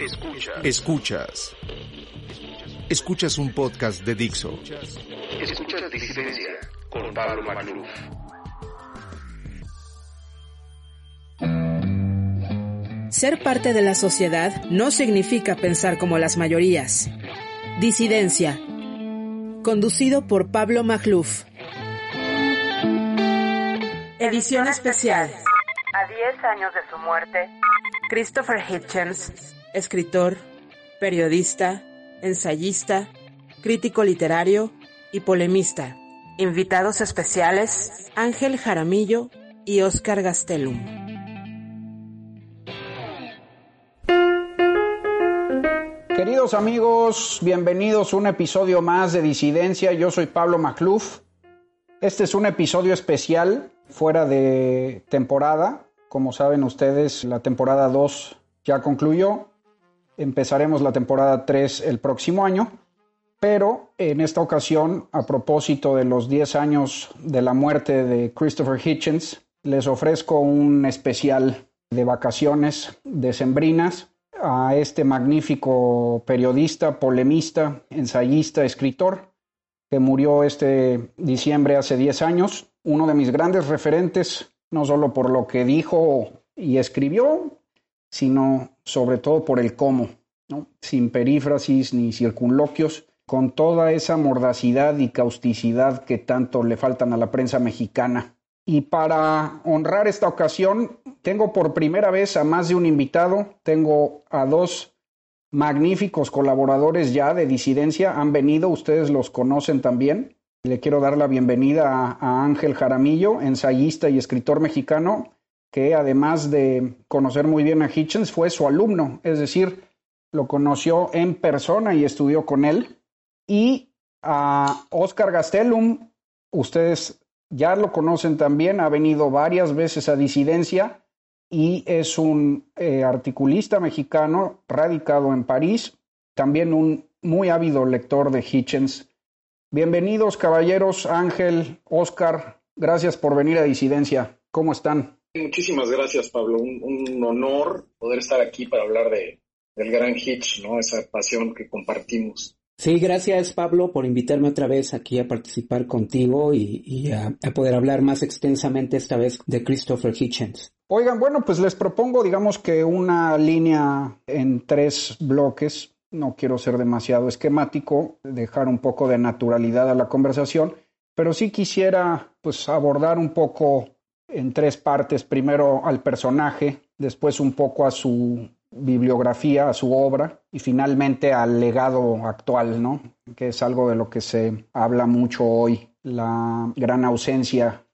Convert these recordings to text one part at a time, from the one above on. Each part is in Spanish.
Escuchas. Escuchas. Escuchas un podcast de Dixo. Escuchas Disidencia con Pablo Magluf. Ser parte de la sociedad no significa pensar como las mayorías. Disidencia. Conducido por Pablo Magluf. Edición especial. A 10 años de su muerte, Christopher Hitchens, escritor, periodista, ensayista, crítico literario y polemista. Invitados especiales, Ángel Jaramillo y Oscar Gastelum. Queridos amigos, bienvenidos a un episodio más de Disidencia. Yo soy Pablo Macluf. Este es un episodio especial fuera de temporada. Como saben ustedes, la temporada 2 ya concluyó. Empezaremos la temporada 3 el próximo año. Pero en esta ocasión, a propósito de los 10 años de la muerte de Christopher Hitchens, les ofrezco un especial de vacaciones decembrinas a este magnífico periodista, polemista, ensayista, escritor, que murió este diciembre hace 10 años, uno de mis grandes referentes, no solo por lo que dijo y escribió, sino sobre todo por el cómo, sin perífrasis ni circunloquios, con toda esa mordacidad y causticidad que tanto le faltan a la prensa mexicana. Y para honrar esta ocasión, tengo por primera vez a más de un invitado, tengo a dos magníficos colaboradores ya de disidencia, han venido, ustedes los conocen también. Le quiero dar la bienvenida a Ángel Jaramillo, ensayista y escritor mexicano, que además de conocer muy bien a Hitchens, fue su alumno, es decir, lo conoció en persona y estudió con él. Y a Oscar Gastelum, ustedes ya lo conocen también, ha venido varias veces a disidencia y es un eh, articulista mexicano radicado en París, también un muy ávido lector de Hitchens. Bienvenidos caballeros, Ángel, Oscar, gracias por venir a disidencia. ¿Cómo están? Muchísimas gracias, Pablo. Un, un honor poder estar aquí para hablar de, del gran Hitch, ¿no? Esa pasión que compartimos. Sí, gracias Pablo por invitarme otra vez aquí a participar contigo y, y a, a, poder hablar más extensamente esta vez de Christopher Hitchens. Oigan, bueno, pues les propongo, digamos que una línea en tres bloques. No quiero ser demasiado esquemático, dejar un poco de naturalidad a la conversación, pero sí quisiera pues abordar un poco en tres partes. Primero al personaje, después un poco a su bibliografía, a su obra y finalmente al legado actual, ¿no? Que es algo de lo que se habla mucho hoy, la gran ausencia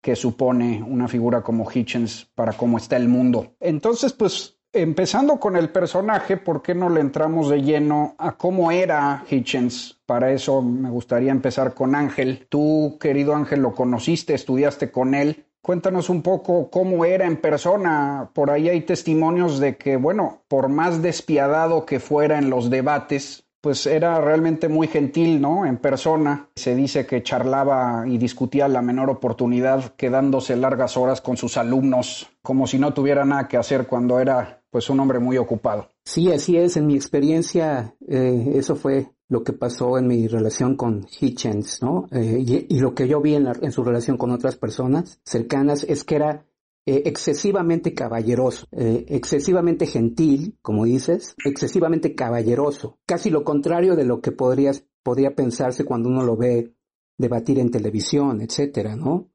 que supone una figura como Hitchens para cómo está el mundo. Entonces, pues empezando con el personaje, ¿por qué no le entramos de lleno a cómo era Hitchens? Para eso me gustaría empezar con Ángel. Tú, querido Ángel, lo conociste, estudiaste con él. Cuéntanos un poco cómo era en persona. Por ahí hay testimonios de que, bueno, por más despiadado que fuera en los debates, pues era realmente muy gentil, ¿no? En persona. Se dice que charlaba y discutía la menor oportunidad, quedándose largas horas con sus alumnos, como si no tuviera nada que hacer cuando era, pues, un hombre muy ocupado. Sí, así es. En mi experiencia, eh, eso fue lo que pasó en mi relación con Hitchens, ¿no? Eh, y, lo que yo vi en, la, en, su relación con otras personas cercanas es que era eh, excesivamente caballeroso, eh, excesivamente gentil, como dices, excesivamente caballeroso, casi lo contrario de lo que podrías, podría pensarse cuando uno lo ve debatir en televisión, etcétera, ¿no?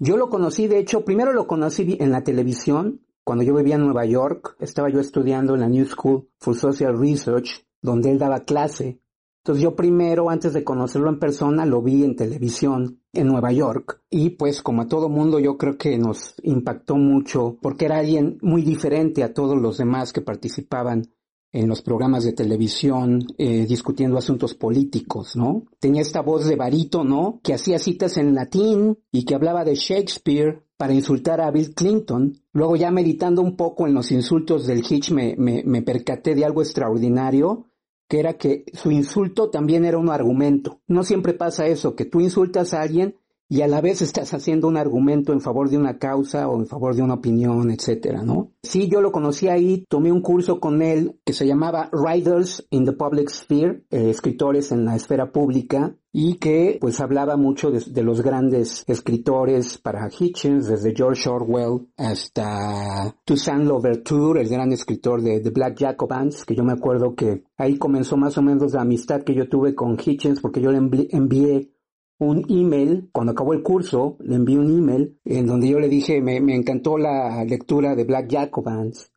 Yo lo conocí, de hecho, primero lo conocí en la televisión, cuando yo vivía en Nueva York, estaba yo estudiando en la New School for Social Research, donde él daba clase entonces yo primero, antes de conocerlo en persona, lo vi en televisión en Nueva York y pues como a todo mundo yo creo que nos impactó mucho porque era alguien muy diferente a todos los demás que participaban en los programas de televisión eh, discutiendo asuntos políticos, ¿no? Tenía esta voz de varito, ¿no? Que hacía citas en latín y que hablaba de Shakespeare para insultar a Bill Clinton. Luego ya meditando un poco en los insultos del Hitch me, me, me percaté de algo extraordinario que era que su insulto también era un argumento. No siempre pasa eso, que tú insultas a alguien y a la vez estás haciendo un argumento en favor de una causa o en favor de una opinión, etcétera, ¿no? Sí, yo lo conocí ahí, tomé un curso con él que se llamaba Writers in the Public Sphere, eh, escritores en la esfera pública, y que pues hablaba mucho de, los grandes escritores para Hitchens, desde George Orwell hasta Toussaint Louverture, el gran escritor de The Black Jacobins, que yo me acuerdo que ahí comenzó más o menos la amistad que yo tuve con Hitchens porque yo le envié un email, cuando acabó el curso, le envié un email en donde yo le dije, me, me encantó la lectura de Black Jacobins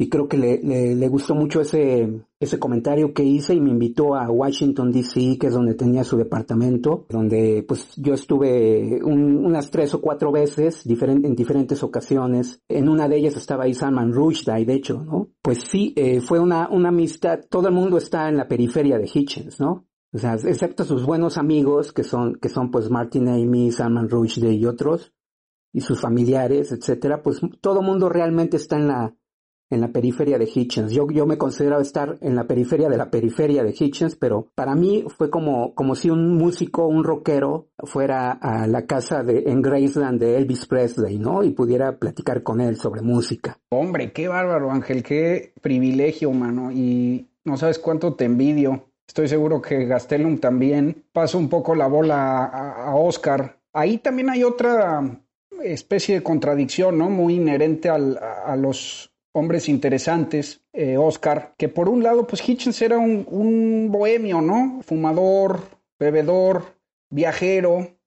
y creo que le, le, gustó mucho ese, ese comentario que hice y me invitó a Washington DC, que es donde tenía su departamento, donde pues yo estuve unas tres o cuatro veces en diferentes ocasiones. En una de ellas estaba ahí Salman Rushdie, de hecho, ¿no? Pues sí, eh, fue una, una amistad, todo el mundo está en la periferia de Hitchens, ¿no? O sea, excepto sus buenos amigos, que son, que son pues Martin Amy, Salman Rushdie y otros, y sus familiares, etcétera, pues todo mundo realmente está en la, en la periferia de Hitchens. Yo, yo me consideraba estar en la periferia de la periferia de Hitchens, pero para mí fue como, como si un músico, un rockero, fuera a la casa de, en Graceland de Elvis Presley, ¿no? Y pudiera platicar con él sobre música. Hombre, qué bárbaro, Ángel, qué privilegio, mano. Y no sabes cuánto te envidio. Estoy seguro que Gastelum también. Paso un poco la bola a, Oscar. Ahí también hay otra especie de contradicción, ¿no? Muy inherente a los hombres interesantes, eh, Oscar, que por un lado, pues Hitchens era un, un bohemio, ¿no? Fumador, bebedor, viajero,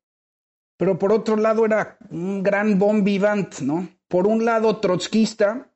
pero por otro lado era un gran bon vivant, ¿no? Por un lado, trotskista,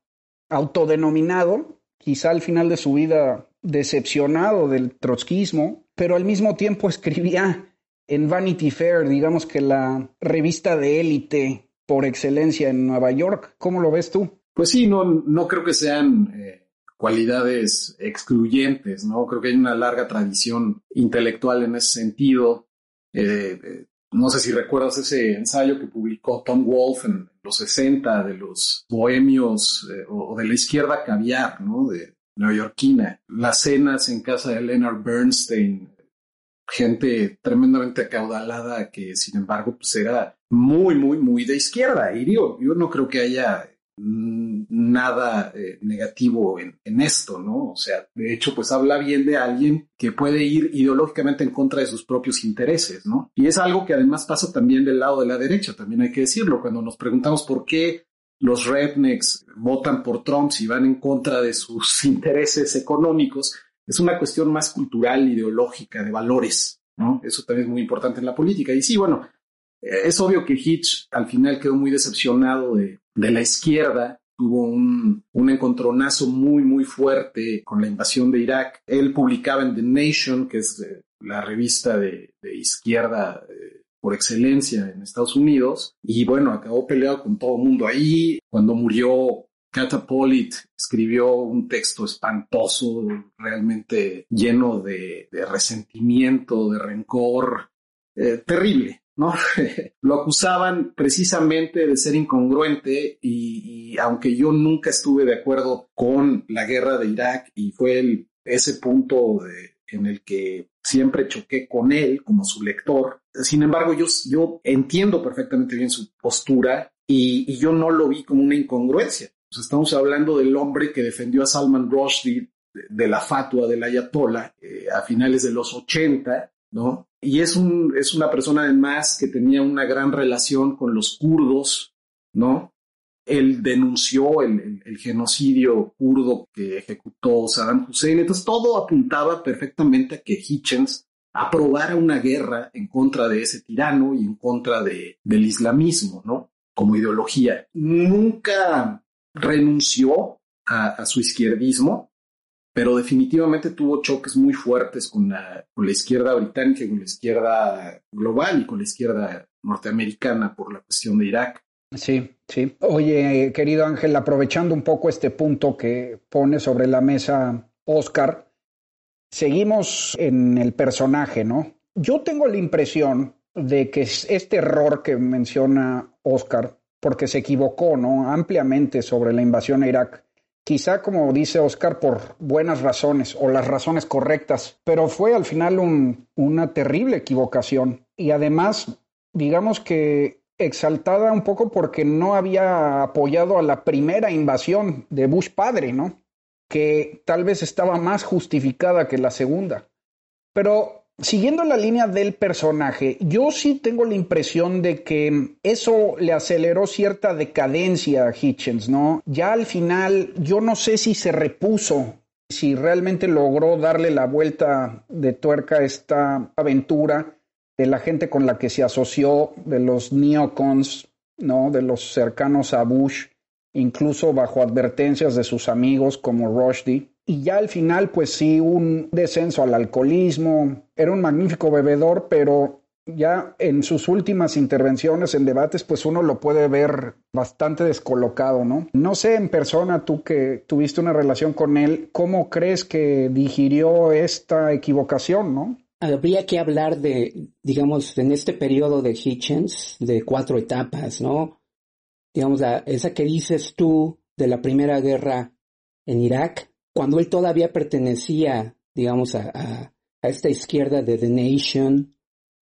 autodenominado, quizá al final de su vida decepcionado del trotskismo, pero al mismo tiempo escribía en Vanity Fair, digamos que la revista de élite por excelencia en Nueva York. ¿Cómo lo ves tú? Pues sí, no, no creo que sean eh, cualidades excluyentes, ¿no? Creo que hay una larga tradición intelectual en ese sentido. Eh, eh, no sé si recuerdas ese ensayo que publicó Tom Wolfe en los 60 de los bohemios o de la izquierda caviar, ¿no? De, neoyorquina, las cenas en casa de Leonard Bernstein, gente tremendamente acaudalada que sin embargo pues era muy, muy, muy de izquierda. Y yo no creo que haya mm, nada eh, negativo en, en, esto, ¿no? O sea, de hecho, pues habla bien de alguien que puede ir ideológicamente en contra de sus propios intereses, ¿no? Y es algo que además pasa también del lado de la derecha, también hay que decirlo, cuando nos preguntamos por qué los rednecks votan por Trump si van en contra de sus intereses económicos, es una cuestión más cultural, ideológica, de valores. Eso también es muy importante en la política. Y sí, bueno, es obvio que Hitch al final quedó muy decepcionado de, la izquierda, tuvo un, encontronazo muy, muy fuerte con la invasión de Irak. Él publicaba en The Nation, que es eh, la revista de, izquierda eh, por excelencia en Estados Unidos y bueno, acabó peleado con todo el mundo ahí. Cuando murió Catapolit escribió un texto espantoso, realmente lleno de, resentimiento, de rencor, eh, terrible, ¿no? Lo acusaban precisamente de ser incongruente y, y, aunque yo nunca estuve de acuerdo con la guerra de Irak y fue el, ese punto de, en el que siempre choqué con él como su lector. Sin embargo, yo, yo entiendo perfectamente bien su postura y, yo no lo vi como una incongruencia. estamos hablando del hombre que defendió a Salman Rushdie de, la fatua del Ayatollah eh, a finales de los 80, ¿no? Y es, un, es una persona además que tenía una gran relación con los kurdos, ¿no? él denunció el, genocidio kurdo que ejecutó Saddam Hussein. Entonces todo apuntaba perfectamente a que Hitchens aprobara una guerra en contra de ese tirano y en contra de, del islamismo, ¿no? Como ideología. Nunca renunció a, su izquierdismo, pero definitivamente tuvo choques muy fuertes con la, izquierda británica, con la izquierda global y con la izquierda norteamericana por la cuestión de Irak. Sí, sí. Oye, querido Ángel, aprovechando un poco este punto que pone sobre la mesa Oscar, seguimos en el personaje, ¿no? Yo tengo la impresión de que este error que menciona Oscar, porque se equivocó, ¿no? Ampliamente sobre la invasión a Irak. Quizá, como dice Oscar, por buenas razones o las razones correctas, pero fue al final una terrible equivocación. Y además digamos que exaltada un poco porque no había apoyado a la primera invasión de Bush padre, ¿no? Que tal vez estaba más justificada que la segunda. Pero siguiendo la línea del personaje, yo sí tengo la impresión de que eso le aceleró cierta decadencia a Hitchens, ¿no? Ya al final, yo no sé si se repuso, si realmente logró darle la vuelta de tuerca a esta aventura de la gente con la que se asoció, de los neocons, ¿no? De los cercanos a Bush, incluso bajo advertencias de sus amigos como Rushdie. Y ya al final, pues sí, un descenso al alcoholismo. Era un magnífico bebedor, pero ya en sus últimas intervenciones en debates, pues uno lo puede ver bastante descolocado, ¿no? No sé en persona, tú que tuviste una relación con él, ¿cómo crees que digirió esta equivocación, ¿no? habría que hablar de, digamos, en este periodo de Hitchens, de cuatro etapas, ¿no? Digamos, esa que dices tú de la primera guerra en Irak, cuando él todavía pertenecía, digamos, a, esta izquierda de The Nation,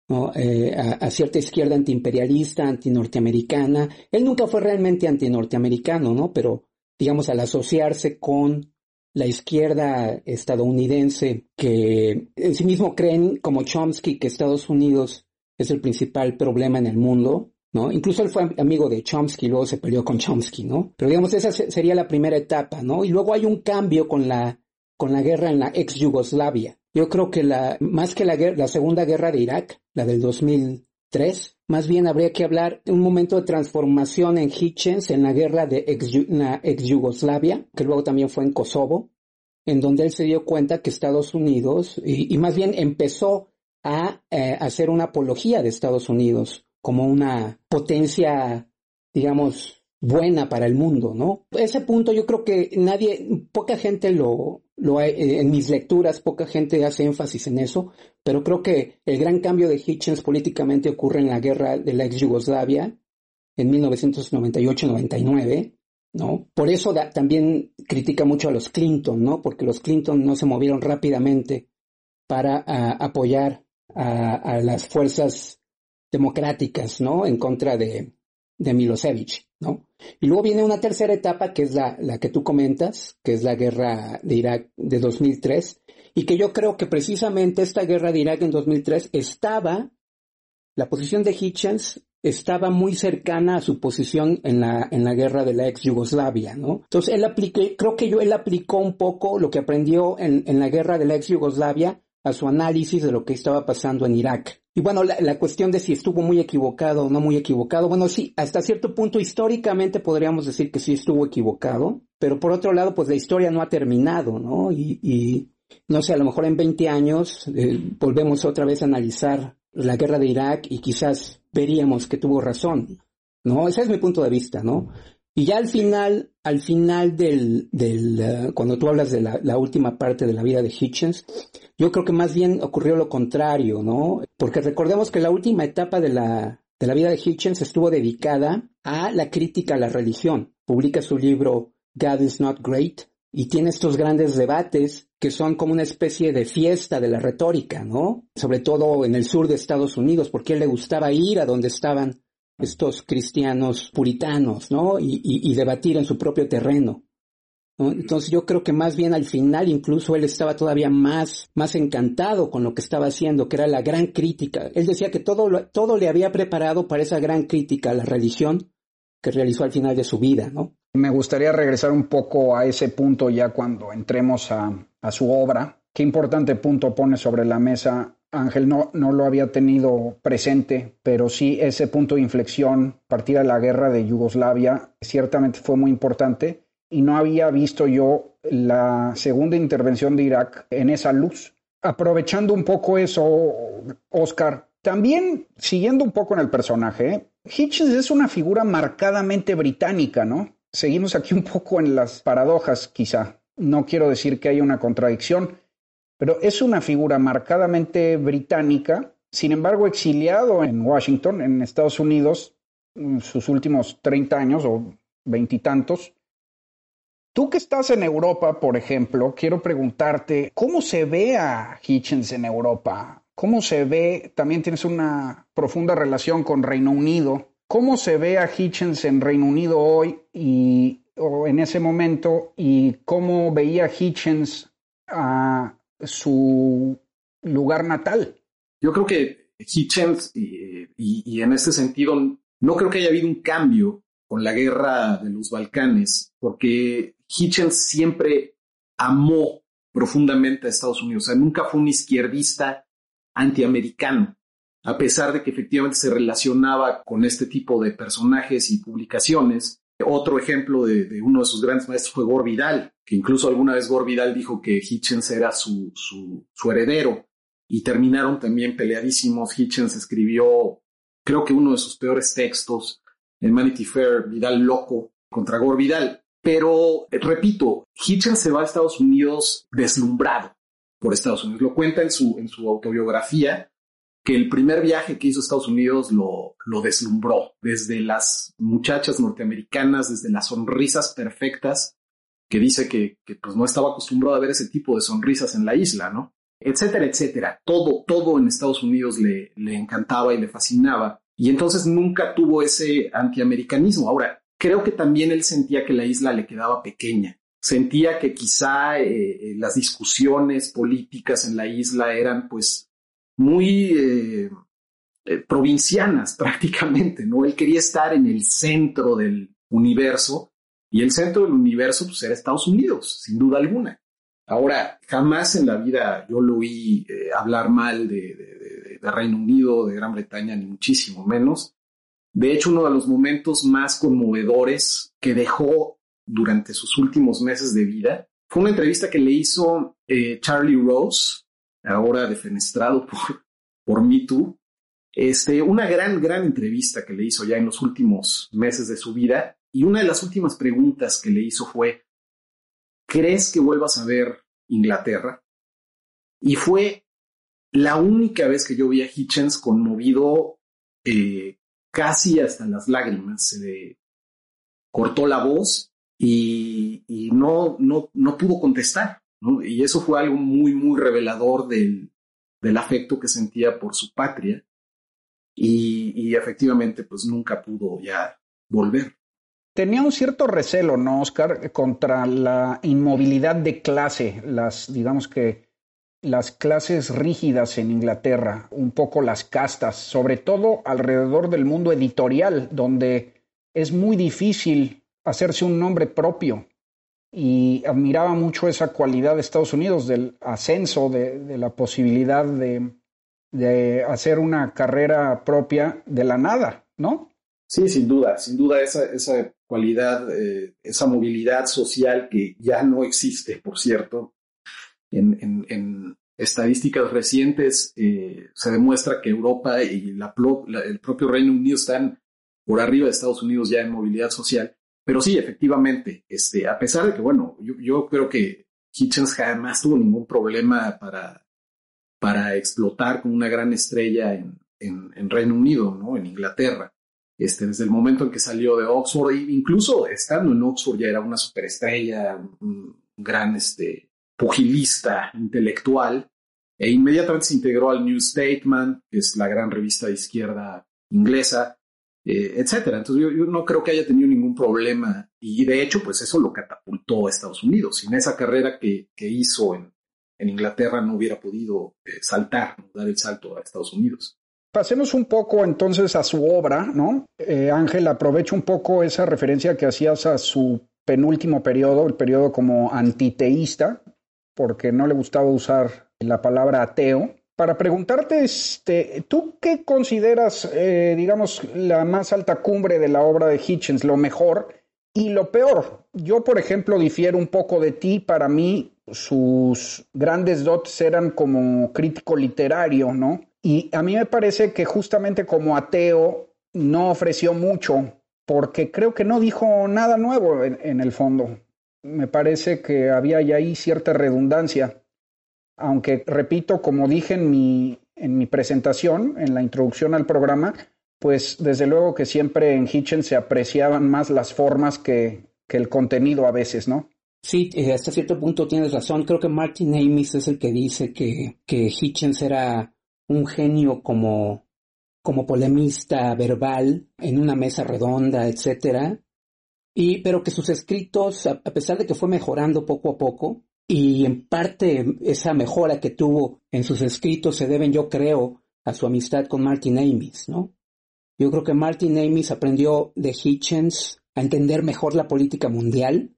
¿no? Eh, a, cierta izquierda antiimperialista, antinorteamericana. Él nunca fue realmente antinorteamericano, ¿no? Pero, digamos, al asociarse con la izquierda estadounidense, que en sí mismo creen, como Chomsky, que Estados Unidos es el principal problema en el mundo, ¿no? Incluso él fue amigo de Chomsky, luego se peleó con Chomsky, ¿no? Pero digamos, esa sería la primera etapa, ¿no? Y luego hay un cambio con la, con la guerra en la ex Yugoslavia. Yo creo que la, más que la, la segunda guerra de Irak, la del 2003, más bien habría que hablar de un momento de transformación en Hitchens en la guerra de ex, ex Yugoslavia, que luego también fue en Kosovo, en donde él se dio cuenta que Estados Unidos, y, más bien empezó a eh, hacer una apología de Estados Unidos como una potencia, digamos, buena para el mundo, ¿no? Ese punto yo creo que nadie, poca gente lo, lo eh, en mis lecturas, poca gente hace énfasis en eso, pero creo que el gran cambio de Hitchens políticamente ocurre en la guerra de la ex Yugoslavia en 1998-99, ¿no? Por eso también critica mucho a los Clinton, ¿no? Porque los Clinton no se movieron rápidamente para apoyar a, las fuerzas democráticas, ¿no? En contra de, de Milosevic, ¿no? Y luego viene una tercera etapa que es la, la que tú comentas, que es la guerra de Irak de 2003, y que yo creo que precisamente esta guerra de Irak en 2003 estaba, la posición de Hitchens estaba muy cercana a su posición en la, en la guerra de la ex Yugoslavia, ¿no? Entonces él aplicó, creo que yo, él aplicó un poco lo que aprendió en, en la guerra de la ex Yugoslavia a su análisis de lo que estaba pasando en Irak. Y bueno, la, cuestión de si estuvo muy equivocado o no muy equivocado, bueno, sí, hasta cierto punto históricamente podríamos decir que sí estuvo equivocado, pero por otro lado, pues la historia no ha terminado, ¿no? Y, y no sé, a lo mejor en 20 años eh, volvemos otra vez a analizar la guerra de Irak y quizás veríamos que tuvo razón, ¿no? Ese es mi punto de vista, ¿no? Y ya al final, al final del, del eh, cuando tú hablas de la, última parte de la vida de Hitchens, yo creo que más bien ocurrió lo contrario, ¿no? Porque recordemos que la última etapa de la, de la vida de Hitchens estuvo dedicada a la crítica a la religión. Publica su libro God is Not Great y tiene estos grandes debates que son como una especie de fiesta de la retórica, ¿no? Sobre todo en el sur de Estados Unidos, porque a él le gustaba ir a donde estaban estos cristianos puritanos, ¿no? Y, debatir en su propio terreno. Entonces yo creo que más bien al final incluso él estaba todavía más, más encantado con lo que estaba haciendo, que era la gran crítica. Él decía que todo, todo le había preparado para esa gran crítica a la religión que realizó al final de su vida, ¿no? Me gustaría regresar un poco a ese punto ya cuando entremos a, a su obra. Qué importante punto pone sobre la mesa Ángel no, no lo había tenido presente, pero sí ese punto de inflexión, partir de la guerra de Yugoslavia, ciertamente fue muy importante y no había visto yo la segunda intervención de Irak en esa luz. Aprovechando un poco eso, Oscar, también siguiendo un poco en el personaje, Hitchens es una figura marcadamente británica, ¿no? Seguimos aquí un poco en las paradojas, quizá. No quiero decir que haya una contradicción, pero es una figura marcadamente británica, sin embargo exiliado en Washington, en Estados Unidos, en sus últimos 30 años o veintitantos. Tú que estás en Europa, por ejemplo, quiero preguntarte, ¿cómo se ve a Hitchens en Europa? ¿Cómo se ve? También tienes una profunda relación con Reino Unido. ¿Cómo se ve a Hitchens en Reino Unido hoy y o en ese momento y cómo veía Hitchens a su lugar natal? Yo creo que Hitchens, y, y, en este sentido, no creo que haya habido un cambio con la guerra de los Balcanes, porque Hitchens siempre amó profundamente a Estados Unidos. O sea, nunca fue un izquierdista antiamericano, a pesar de que efectivamente se relacionaba con este tipo de personajes y publicaciones. Otro ejemplo de, uno de sus grandes maestros fue Gore Vidal, que incluso alguna vez Gore Vidal dijo que Hitchens era su, su, su heredero y terminaron también peleadísimos. Hitchens escribió, creo que uno de sus peores textos en Vanity Fair, Vidal loco, contra Gore Vidal. Pero, eh, repito, Hitchens se va a Estados Unidos deslumbrado por Estados Unidos. Lo cuenta en su, en su autobiografía, que el primer viaje que hizo a Estados Unidos lo, deslumbró, desde las muchachas norteamericanas, desde las sonrisas perfectas, que dice que, pues no estaba acostumbrado a ver ese tipo de sonrisas en la isla, ¿no? Etcétera, etcétera. Todo, todo en Estados Unidos le, le encantaba y le fascinaba. Y entonces nunca tuvo ese antiamericanismo. Ahora, creo que también él sentía que la isla le quedaba pequeña sentía que quizá eh, eh, las discusiones políticas en la isla eran pues muy eh, provincianas prácticamente, ¿no? Él quería estar en el centro del universo y el centro del universo pues era Estados Unidos, sin duda alguna. Ahora, jamás en la vida yo lo oí hablar mal de, Reino Unido, de Gran Bretaña, ni muchísimo menos. De hecho, uno de los momentos más conmovedores que dejó durante sus últimos meses de vida. Fue una entrevista que le hizo eh, Charlie Rose, ahora defenestrado por, por. Este, una gran, gran entrevista que le hizo ya en los últimos meses de su vida. Y una de las últimas preguntas que le hizo fue, ¿crees que vuelvas a ver Inglaterra? Y fue la única vez que yo vi a Hitchens conmovido eh, casi hasta las lágrimas. Se cortó la voz y, no, no, no pudo contestar. Y eso fue algo muy, muy revelador del, del afecto que sentía por su patria. Y, y, efectivamente, pues nunca pudo ya volver. Tenía un cierto recelo, ¿no, Oscar, contra la inmovilidad de clase, las, digamos que, las clases rígidas en Inglaterra, un poco las castas, sobre todo alrededor del mundo editorial, donde es muy difícil hacerse un nombre propio y admiraba mucho esa cualidad de Estados Unidos, del ascenso, de, la posibilidad de, de, hacer una carrera propia de la nada, ¿no? Sí, sin duda, sin duda esa, esa cualidad, eh, esa movilidad social que ya no existe, por cierto. En, estadísticas recientes eh, se demuestra que Europa y la, el propio Reino Unido están por arriba de Estados Unidos ya en movilidad social. Pero sí, efectivamente, este, a pesar de que, bueno, yo, creo que Hitchens jamás tuvo ningún problema para, para explotar con una gran estrella en, en, Reino Unido, ¿no? En Inglaterra. Este, desde el momento en que salió de Oxford, incluso estando en Oxford ya era una superestrella, un, gran este, pugilista intelectual, e inmediatamente se integró al New Statesman, que es la gran revista de izquierda inglesa, eh, etcétera. Entonces yo, no creo que haya tenido ningún problema y de hecho pues eso lo catapultó a Estados Unidos. Sin esa carrera que, que hizo en, en, Inglaterra no hubiera podido eh, saltar, dar el salto a Estados Unidos. Pasemos un poco entonces a su obra, ¿no? Eh, Ángel, aprovecho un poco esa referencia que hacías a su penúltimo periodo, el periodo como antiteísta, porque no le gustaba usar la palabra ateo, para preguntarte, este, ¿tú qué consideras, eh, digamos, la más alta cumbre de la obra de Hitchens, lo mejor y lo peor? Yo, por ejemplo, difiero un poco de ti. Para mí, sus grandes dotes eran como crítico literario, ¿no? Y a mí me parece que justamente como ateo no ofreció mucho, porque creo que no dijo nada nuevo en, en el fondo. Me parece que había ya ahí cierta redundancia aunque repito, como dije en mi, en mi presentación, en la introducción al programa, pues desde luego que siempre en Hitchens se apreciaban más las formas que, que el contenido a veces, ¿no? Sí, eh, hasta cierto punto tienes razón. Creo que Martin Amis es el que dice que, que Hitchens era un genio como, como polemista verbal en una mesa redonda, etcétera, y, pero que sus escritos, a, pesar de que fue mejorando poco a poco, y en parte esa mejora que tuvo en sus escritos se deben, yo creo, a su amistad con Martin Amis, ¿no? Yo creo que Martin Amis aprendió de Hitchens a entender mejor la política mundial,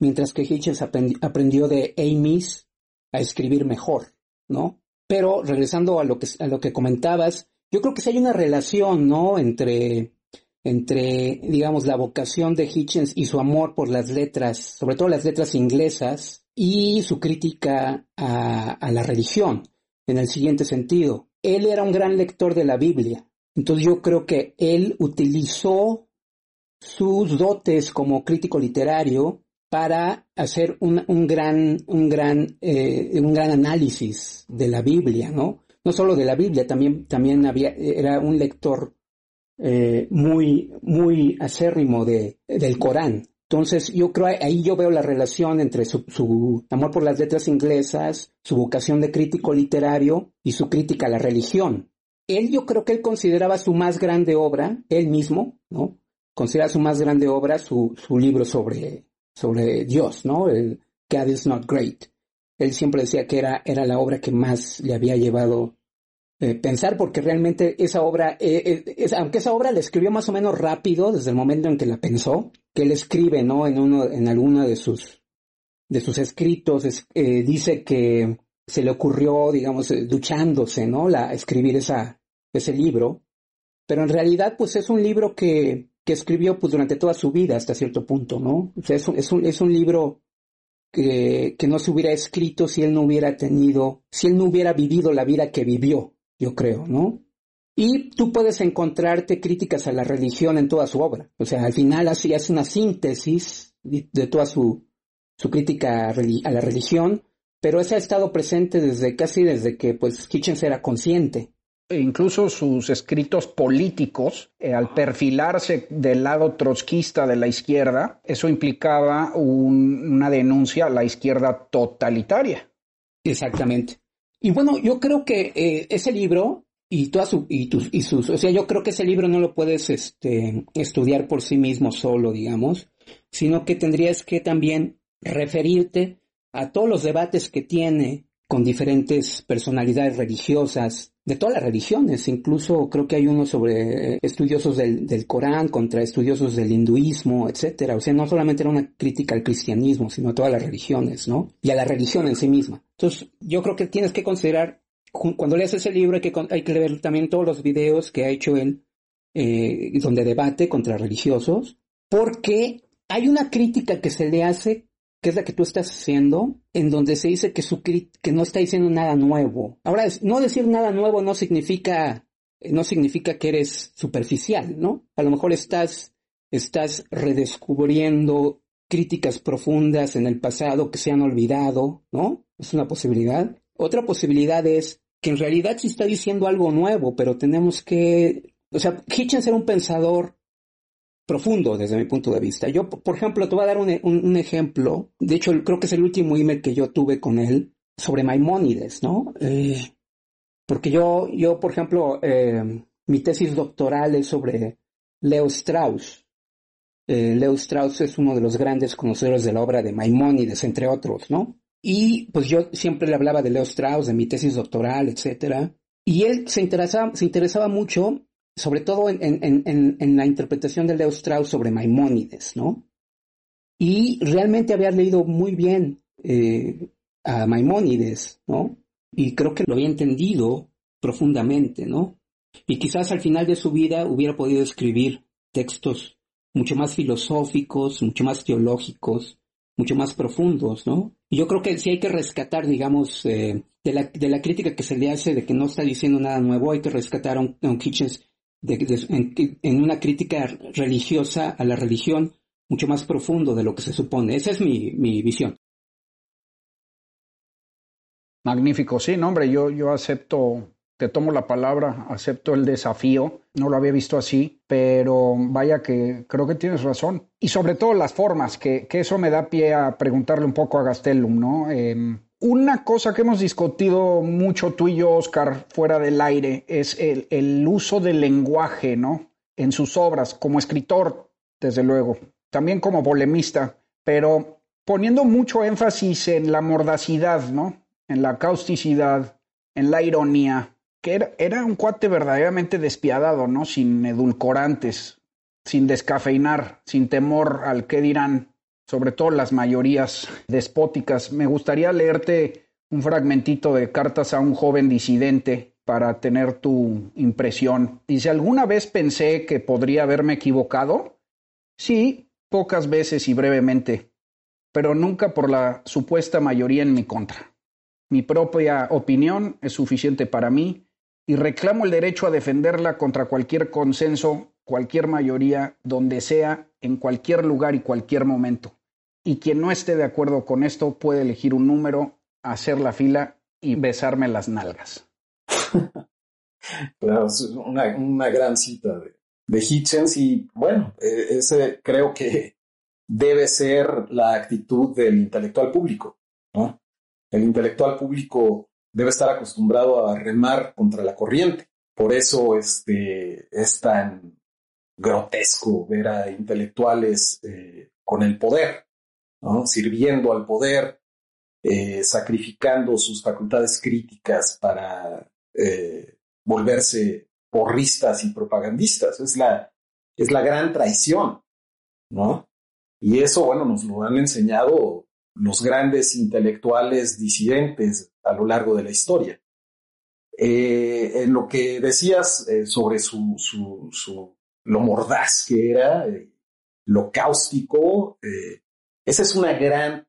mientras que Hitchens aprendió de Amis a escribir mejor, ¿no? Pero regresando a lo que, a lo que comentabas, yo creo que sí hay una relación, ¿no? Entre entre, digamos, la vocación de Hitchens y su amor por las letras, sobre todo las letras inglesas, y su crítica a, la religión, en el siguiente sentido. Él era un gran lector de la Biblia, entonces yo creo que él utilizó sus dotes como crítico literario para hacer un, gran, un, gran, eh, un gran análisis de la Biblia, ¿no? No solo de la Biblia, también, también había, era un lector eh, muy, muy acérrimo de, del Corán. Entonces, yo creo, ahí yo veo la relación entre su, su, amor por las letras inglesas, su vocación de crítico literario y su crítica a la religión. Él, yo creo que él consideraba su más grande obra, él mismo, ¿no? Considera su más grande obra su, su libro sobre, sobre Dios, ¿no? El God is not great. Él siempre decía que era, era la obra que más le había llevado eh, pensar, porque realmente esa obra, eh, eh, aunque esa obra la escribió más o menos rápido desde el momento en que la pensó, que él escribe, ¿no? En uno, en alguno de sus, de sus escritos, dice que se le ocurrió, digamos, duchándose, ¿no? La, escribir esa, ese libro, pero en realidad, pues es un libro que, que escribió, pues durante toda su vida hasta cierto punto, ¿no? O sea, es un, es un, es un libro que, que no se hubiera escrito si él no hubiera tenido, si él no hubiera vivido la vida que vivió, yo creo, ¿no? Y tú puedes encontrarte críticas a la religión en toda su obra. O sea, al final así hace una síntesis de toda su, su crítica a la religión, pero ese ha estado presente desde casi desde que pues Hitchens era consciente. E incluso sus escritos políticos, eh, al perfilarse del lado trotskista de la izquierda, eso implicaba una denuncia a la izquierda totalitaria. Exactamente. Y bueno, yo creo que eh, ese libro y toda su, y, sus, o sea, yo creo que ese libro no lo puedes este, estudiar por sí mismo solo, digamos, sino que tendrías que también referirte a todos los debates que tiene con diferentes personalidades religiosas de todas las religiones, incluso creo que hay uno sobre eh, estudiosos del, del, Corán contra estudiosos del hinduismo, etcétera. O sea, no solamente era una crítica al cristianismo, sino a todas las religiones, ¿no? Y a la religión en sí misma. Entonces, yo creo que tienes que considerar, cuando leas ese libro, hay que, hay que leer también todos los videos que ha hecho él, eh, donde debate contra religiosos, porque hay una crítica que se le hace que es la que tú estás haciendo, en donde se dice que, no está diciendo nada nuevo. Ahora, no decir nada nuevo no significa, no significa que eres superficial, ¿no? A lo mejor estás, estás redescubriendo críticas profundas en el pasado que se han olvidado, ¿no? Es una posibilidad. Otra posibilidad es que en realidad sí está diciendo algo nuevo, pero tenemos que, o sea, Hitchens era un pensador profundo desde mi punto de vista. Yo, por ejemplo, te voy a dar un, ejemplo. De hecho, creo que es el último email que yo tuve con él sobre Maimónides, ¿no? Eh, porque yo, yo, por ejemplo, eh, mi tesis doctoral es sobre Leo Strauss. Eh, Leo Strauss es uno de los grandes conocedores de la obra de Maimónides, entre otros, ¿no? Y pues yo siempre le hablaba de Leo Strauss, de mi tesis doctoral, etcétera. Y él se interesaba, se interesaba mucho sobre todo en, la interpretación de Leo Strauss sobre Maimónides, ¿no? Y realmente había leído muy bien eh, a Maimónides, ¿no? Y creo que lo había entendido profundamente, ¿no? Y quizás al final de su vida hubiera podido escribir textos mucho más filosóficos, mucho más teológicos, mucho más profundos, ¿no? Y yo creo que sí hay que rescatar, digamos, eh, de, la, de, la, crítica que se le hace de que no está diciendo nada nuevo, hay que rescatar a un, a un Kitchens en, una crítica religiosa a la religión mucho más profundo de lo que se supone. Esa es mi, mi visión. Magnífico, sí, no, hombre, yo, yo acepto, te tomo la palabra, acepto el desafío, no lo había visto así, pero vaya que creo que tienes razón. Y sobre todo las formas, que, que eso me da pie a preguntarle un poco a Gastelum, ¿no? Em, Una cosa que hemos discutido mucho tú y yo, Oscar, fuera del aire, es el, uso del lenguaje, ¿no? En sus obras, como escritor, desde luego, también como polemista, pero poniendo mucho énfasis en la mordacidad, ¿no? En la causticidad, en la ironía, que era, era un cuate verdaderamente despiadado, ¿no? Sin edulcorantes, sin descafeinar, sin temor al qué dirán, sobre todo las mayorías despóticas. Me gustaría leerte un fragmentito de Cartas a un joven disidente para tener tu impresión. Dice, ¿alguna vez pensé que podría haberme equivocado? Sí, pocas veces y brevemente, pero nunca por la supuesta mayoría en mi contra. Mi propia opinión es suficiente para mí y reclamo el derecho a defenderla contra cualquier consenso, cualquier mayoría, donde sea, en cualquier lugar y cualquier momento. Y quien no esté de acuerdo con esto puede elegir un número, hacer la fila y besarme las nalgas. claro, una, gran cita de, Hitchens y bueno, eh, ese creo que debe ser la actitud del intelectual público. ¿no? El intelectual público debe estar acostumbrado a remar contra la corriente. Por eso este, es tan grotesco ver a intelectuales eh, con el poder, sirviendo al poder, eh, sacrificando sus facultades críticas para eh, volverse porristas y propagandistas. Es la, es la gran traición, ¿no? Y eso, bueno, nos lo han enseñado los grandes intelectuales disidentes a lo largo de la historia. Eh, en lo que decías sobre su, su, su, lo mordaz que era, eh, lo cáustico, esa es una gran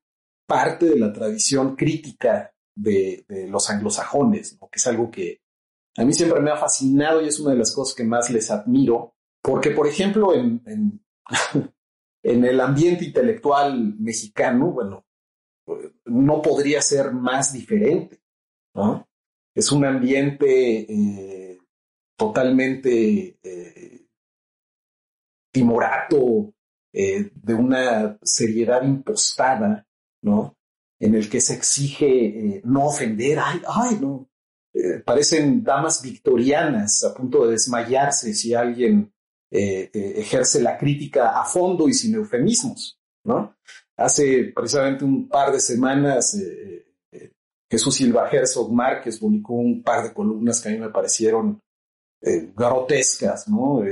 parte de la tradición crítica de, los anglosajones, que es algo que a mí siempre me ha fascinado y es una de las cosas que más les admiro, porque, por ejemplo, en, en, en el ambiente intelectual mexicano, bueno, no podría ser más diferente, ¿no? Es un ambiente eh, totalmente eh, timorato, eh, de una seriedad impostada, ¿no? En el que se exige eh, no ofender, ay, ay, no. Eh, parecen damas victorianas a punto de desmayarse si alguien ejerce la crítica a fondo y sin eufemismos, ¿no? Hace precisamente un par de semanas, Jesús Silva Herzog Márquez publicó un par de columnas que a mí me parecieron grotescas, ¿no?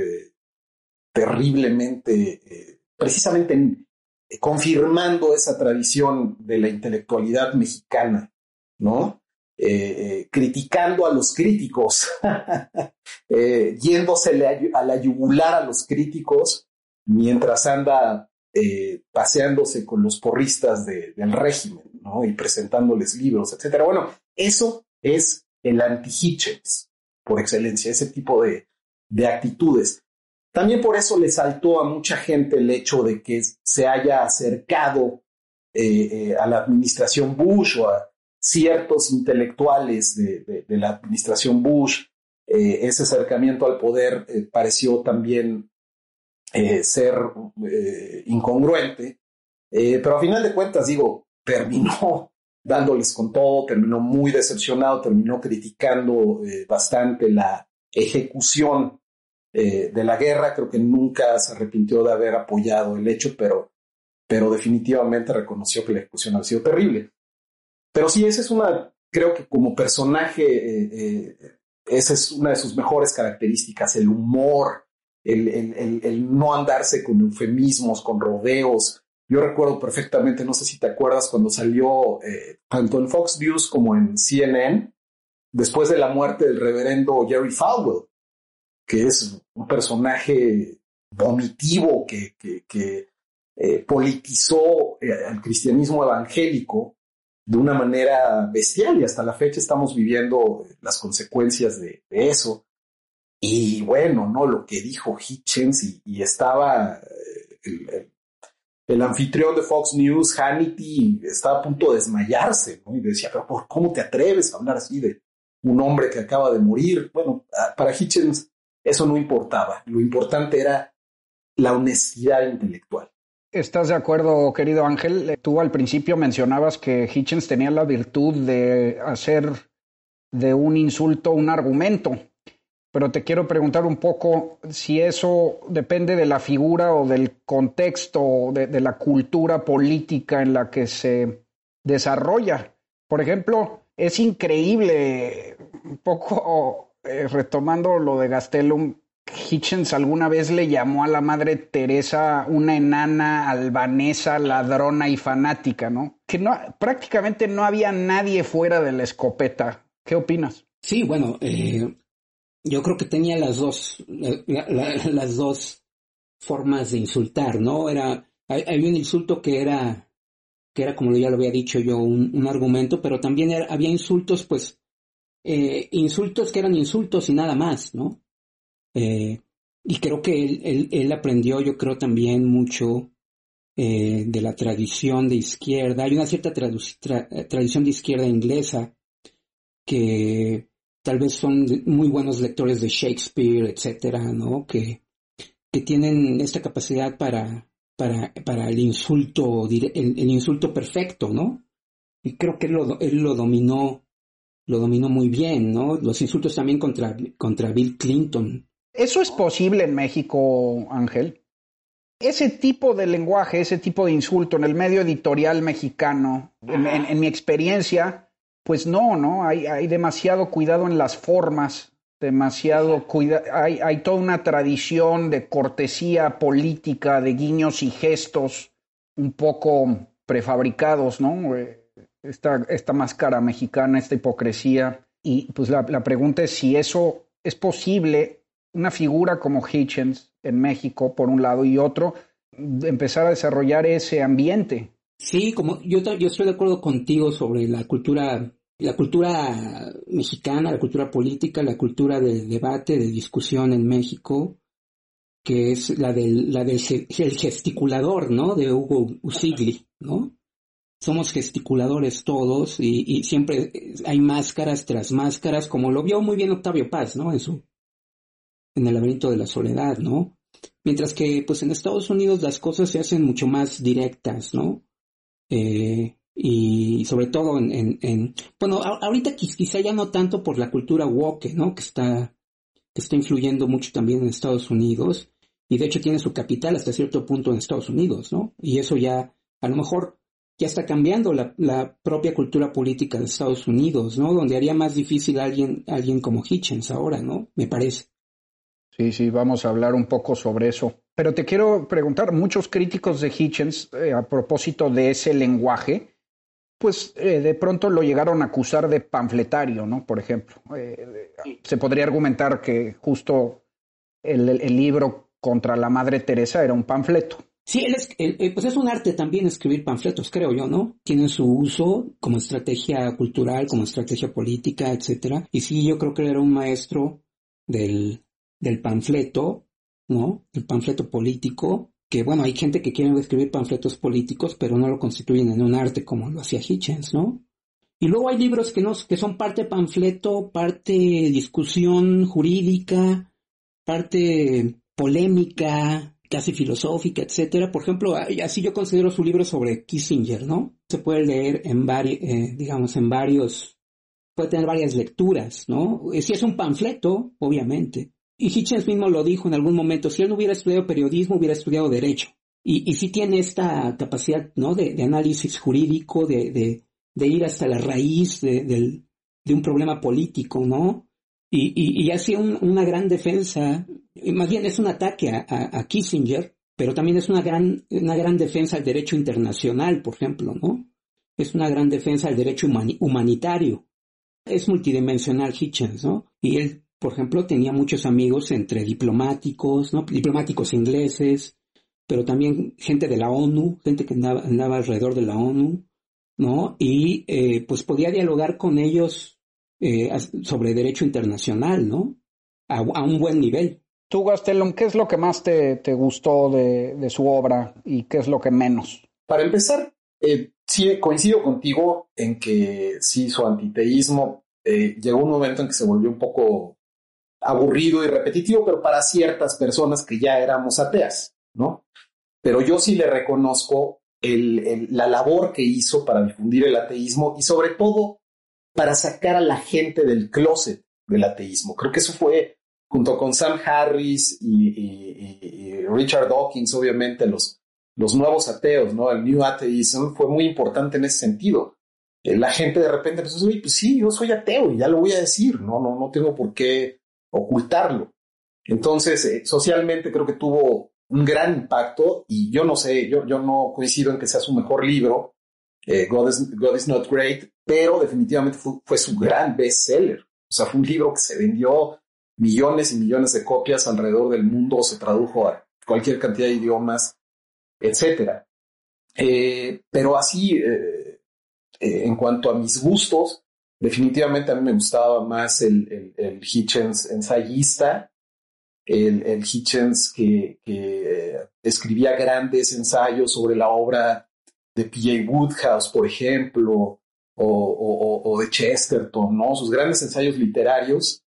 Terriblemente, precisamente en, confirmando esa tradición de la intelectualidad mexicana, ¿no? criticando a los críticos, yéndose a la yugular a los críticos mientras anda eh, paseándose con los porristas de, del régimen, ¿no? Y presentándoles libros, etcétera. Bueno, eso es el anti-Hitchens, por excelencia, ese tipo de, de actitudes. También por eso le saltó a mucha gente el hecho de que se haya acercado eh, eh, a la administración Bush o a ciertos intelectuales de, la administración Bush. Eh, ese acercamiento al poder pareció también ser incongruente, pero a final de cuentas, digo, terminó dándoles con todo, terminó muy decepcionado, terminó criticando bastante la ejecución de la guerra, creo que nunca se arrepintió de haber apoyado el hecho, pero, pero definitivamente reconoció que la ejecución había sido terrible. Pero sí, esa es una, creo que como personaje, esa es una de sus mejores características, el humor, el, el, el, no andarse con eufemismos, con rodeos. Yo recuerdo perfectamente, no sé si te acuerdas, cuando salió eh, tanto en Fox News como en CNN, después de la muerte del reverendo Jerry Falwell, que es un personaje vomitivo que, que, que eh, politizó eh, al cristianismo evangélico de una manera bestial y hasta la fecha estamos viviendo las consecuencias de, de eso. Y bueno, ¿no? Lo que dijo Hitchens y, y estaba eh, el, el, el, anfitrión de Fox News, Hannity, estaba a punto de desmayarse, ¿no? Y decía, pero ¿por ¿cómo te atreves a hablar así de un hombre que acaba de morir? Bueno, para Hitchens eso no importaba. Lo importante era la honestidad intelectual. ¿Estás de acuerdo, querido Ángel? Tú al principio mencionabas que Hitchens tenía la virtud de hacer de un insulto un argumento, pero te quiero preguntar un poco si eso depende de la figura o del contexto, de, de la cultura política en la que se desarrolla. Por ejemplo, es increíble, un poco eh, retomando lo de Gastelum, Hitchens alguna vez le llamó a la madre Teresa una enana albanesa, ladrona y fanática, ¿no? Que no, prácticamente no había nadie fuera de la escopeta. ¿Qué opinas? Sí, bueno, eh, yo creo que tenía las dos, la, la, las dos formas de insultar, ¿no? Era, había un insulto que era, que era como ya lo había dicho yo, un, argumento, pero también había insultos, pues, eh, insultos que eran insultos y nada más, ¿no? Eh, y creo que él, él, aprendió, yo creo también mucho eh, de la tradición de izquierda. Hay una cierta tra tra tradición de izquierda inglesa que tal vez son muy buenos lectores de Shakespeare, etcétera, ¿no? Que, que tienen esta capacidad para, para, para el insulto, el, el insulto perfecto, ¿no? Y creo que él lo, él lo dominó, lo dominó muy bien, ¿no? Los insultos también contra, contra Bill Clinton. ¿Eso es posible en México, Ángel? Ese tipo de lenguaje, ese tipo de insulto en el medio editorial mexicano, en, en, en mi experiencia, pues no, ¿no? Hay, hay, demasiado cuidado en las formas, demasiado cuidado, hay, hay toda una tradición de cortesía política, de guiños y gestos un poco prefabricados, ¿no? Esta, esta máscara mexicana, esta hipocresía. Y pues la, la pregunta es si eso es posible una figura como Hitchens en México, por un lado, y otro, empezar a desarrollar ese ambiente. Sí, como yo, yo estoy de acuerdo contigo sobre la cultura, la cultura mexicana, la cultura política, la cultura de debate, de discusión en México, que es la del, la del el gesticulador, ¿no? De Hugo Usigli, ¿no? Somos gesticuladores todos y, siempre hay máscaras tras máscaras, como lo vio muy bien Octavio Paz, ¿no? En su en el laberinto de la soledad, ¿no? Mientras que, pues en Estados Unidos las cosas se hacen mucho más directas, ¿no? Eh, y sobre todo en, en, en bueno, ahorita quizá ya no tanto por la cultura woke, ¿no? Que está, que está influyendo mucho también en Estados Unidos y de hecho tiene su capital hasta cierto punto en Estados Unidos, ¿no? Y eso ya, a lo mejor, ya está cambiando la, la propia cultura política de Estados Unidos, ¿no? Donde haría más difícil a alguien, alguien como Hitchens ahora, ¿no? Me parece. Sí, sí, vamos a hablar un poco sobre eso. Pero te quiero preguntar, muchos críticos de Hitchens, eh, a propósito de ese lenguaje, pues eh, de pronto lo llegaron a acusar de panfletario, ¿no? Por ejemplo. Eh, se podría argumentar que justo el, el, libro contra la Madre Teresa era un panfleto. Sí, él es, él, pues es un arte también escribir panfletos, creo yo, ¿no? Tienen su uso como estrategia cultural, como estrategia política, etcétera. Y sí, yo creo que él era un maestro del, del panfleto, ¿no? El panfleto político, que bueno, hay gente que quiere escribir panfletos políticos, pero no lo constituyen en un arte como lo hacía Hitchens, ¿no? Y luego hay libros que, no, que son parte panfleto, parte discusión jurídica, parte polémica, casi filosófica, etcétera. Por ejemplo, así yo considero su libro sobre Kissinger, ¿no? Se puede leer en varios, eh, digamos, en varios, puede tener varias lecturas, ¿no? Si es un panfleto, obviamente, y Hitchens mismo lo dijo en algún momento, si él no hubiera estudiado periodismo, hubiera estudiado derecho. Y, y sí tiene esta capacidad, ¿no? De, de análisis jurídico, de, de, de, ir hasta la raíz de, de un problema político, ¿no? Y, y, y hace un, una gran defensa, más bien es un ataque a, Kissinger, pero también es una gran, una gran defensa al derecho internacional, por ejemplo, ¿no? Es una gran defensa al derecho humani humanitario. Es multidimensional Hitchens, ¿no? Y él por ejemplo, tenía muchos amigos entre diplomáticos, ¿no? Diplomáticos ingleses, pero también gente de la ONU, gente que andaba, andaba alrededor de la ONU, ¿no? Y eh, pues podía dialogar con ellos eh, sobre derecho internacional, ¿no? A, a, un buen nivel. Tú, Gastelum, ¿qué es lo que más te, te gustó de, de, su obra y qué es lo que menos? Para empezar, eh, sí coincido contigo en que sí, su antiteísmo eh, llegó un momento en que se volvió un poco aburrido y repetitivo, pero para ciertas personas que ya éramos ateas, ¿no? pero yo sí le reconozco la labor que hizo para difundir el ateísmo y sobre todo para sacar a la gente del closet del ateísmo. Creo que eso fue, junto con Sam Harris y, Richard Dawkins, obviamente, los, los nuevos ateos, ¿no? El New Atheism fue muy importante en ese sentido. Eh, la gente de repente pues sí, yo soy ateo y ya lo voy a decir, no, no, no tengo por qué ocultarlo. Entonces, eh, socialmente creo que tuvo un gran impacto y yo no sé, yo, yo no coincido en que sea su mejor libro, eh, God, is, Not Great, pero definitivamente fue, su gran bestseller. O sea, fue un libro que se vendió millones y millones de copias alrededor del mundo, se tradujo a cualquier cantidad de idiomas, etc. Eh, pero así, eh, en cuanto a mis gustos, definitivamente a mí me gustaba más el, el, Hitchens ensayista, el, el Hitchens que, que, escribía grandes ensayos sobre la obra de P.J. Woodhouse, por ejemplo, o, o, de Chesterton, ¿no? Sus grandes ensayos literarios.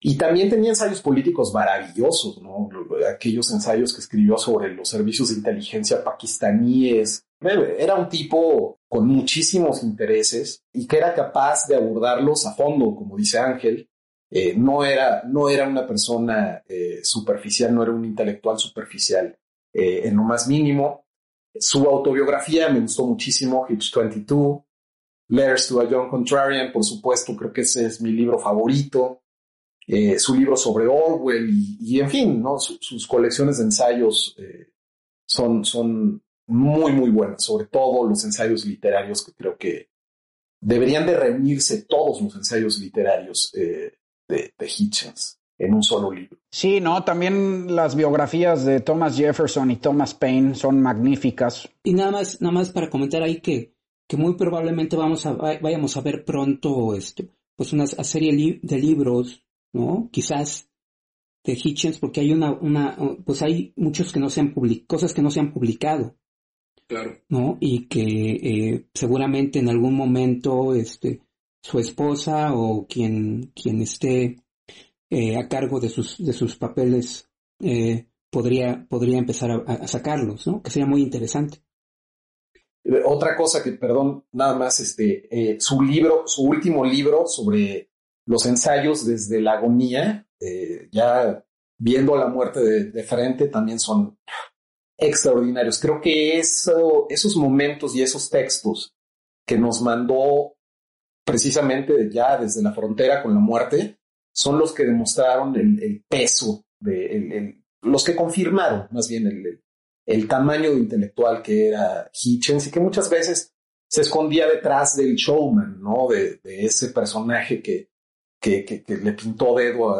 Y también tenía ensayos políticos maravillosos, ¿no? Aquellos ensayos que escribió sobre los servicios de inteligencia pakistaníes. Era un tipo con muchísimos intereses y que era capaz de abordarlos a fondo, como dice Ángel, eh, no, era, no era una persona eh, superficial, no era un intelectual superficial eh, en lo más mínimo. Su autobiografía me gustó muchísimo, Hitch 22, Letters to a Young Contrarian, por supuesto, creo que ese es mi libro favorito. su libro sobre Orwell y, en fin, ¿no? sus colecciones de ensayos son, son muy, muy buenas, sobre todo los ensayos literarios que creo que deberían de reunirse todos los ensayos literarios de, Hitchens en un solo libro. Sí, no, también las biografías de Thomas Jefferson y Thomas Paine son magníficas. Y nada más, nada más para comentar ahí que, que muy probablemente vamos a, vayamos a ver pronto este, pues una serie de libros, ¿no? Quizás de Hitchens, porque hay una, una, pues hay muchos que no se han publicado, cosas que no se han publicado. Claro. ¿No? Y que eh, seguramente en algún momento, este, su esposa o quien, quien esté eh, a cargo de sus, de sus papeles eh, podría, podría empezar a, sacarlos, ¿no? Que sería muy interesante. Otra cosa que, perdón, nada más, este, eh, su libro, su último libro sobre los ensayos desde la agonía, ya viendo la muerte de, frente, también son extraordinarios. Creo que eso, esos momentos y esos textos que nos mandó precisamente ya desde la frontera con la muerte, son los que demostraron el, peso, de, los que confirmaron más bien el, tamaño intelectual que era Hitchens y que muchas veces se escondía detrás del showman, ¿no? De, ese personaje que, que, le pintó dedo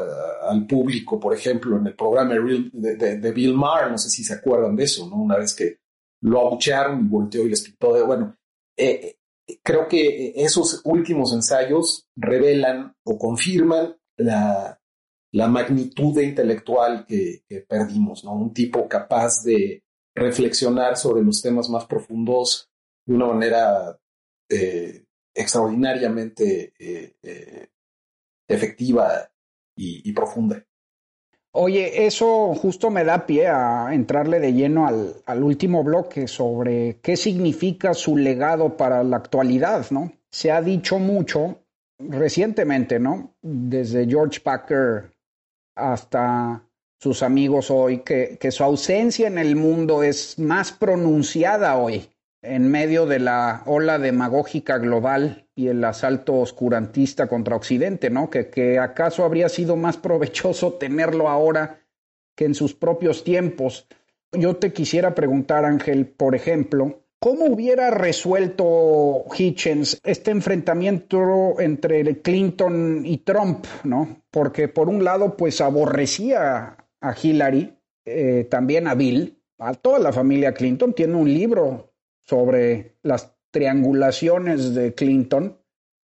al público, por ejemplo, en el programa de, Bill Maher, no sé si se acuerdan de eso, ¿no? Una vez que lo abuchearon y volteó y les pintó dedo. Bueno, eh, creo que esos últimos ensayos revelan o confirman la, la magnitud intelectual que, perdimos, ¿no? Un tipo capaz de reflexionar sobre los temas más profundos de una manera eh, extraordinariamente eh, eh, efectiva y profunda. Oye, eso justo me da pie a entrarle de lleno al, último bloque sobre qué significa su legado para la actualidad, ¿no? Se ha dicho mucho recientemente, ¿no? Desde George Packer hasta sus amigos hoy, que, que su ausencia en el mundo es más pronunciada hoy en medio de la ola demagógica global y el asalto oscurantista contra Occidente, ¿no? Que, que acaso habría sido más provechoso tenerlo ahora que en sus propios tiempos. Yo te quisiera preguntar, Ángel, por ejemplo, ¿cómo hubiera resuelto Hitchens este enfrentamiento entre Clinton y Trump, ¿no? Porque por un lado, pues aborrecía a Hillary, eh, también a Bill, a toda la familia Clinton, tiene un libro sobre las triangulaciones de Clinton,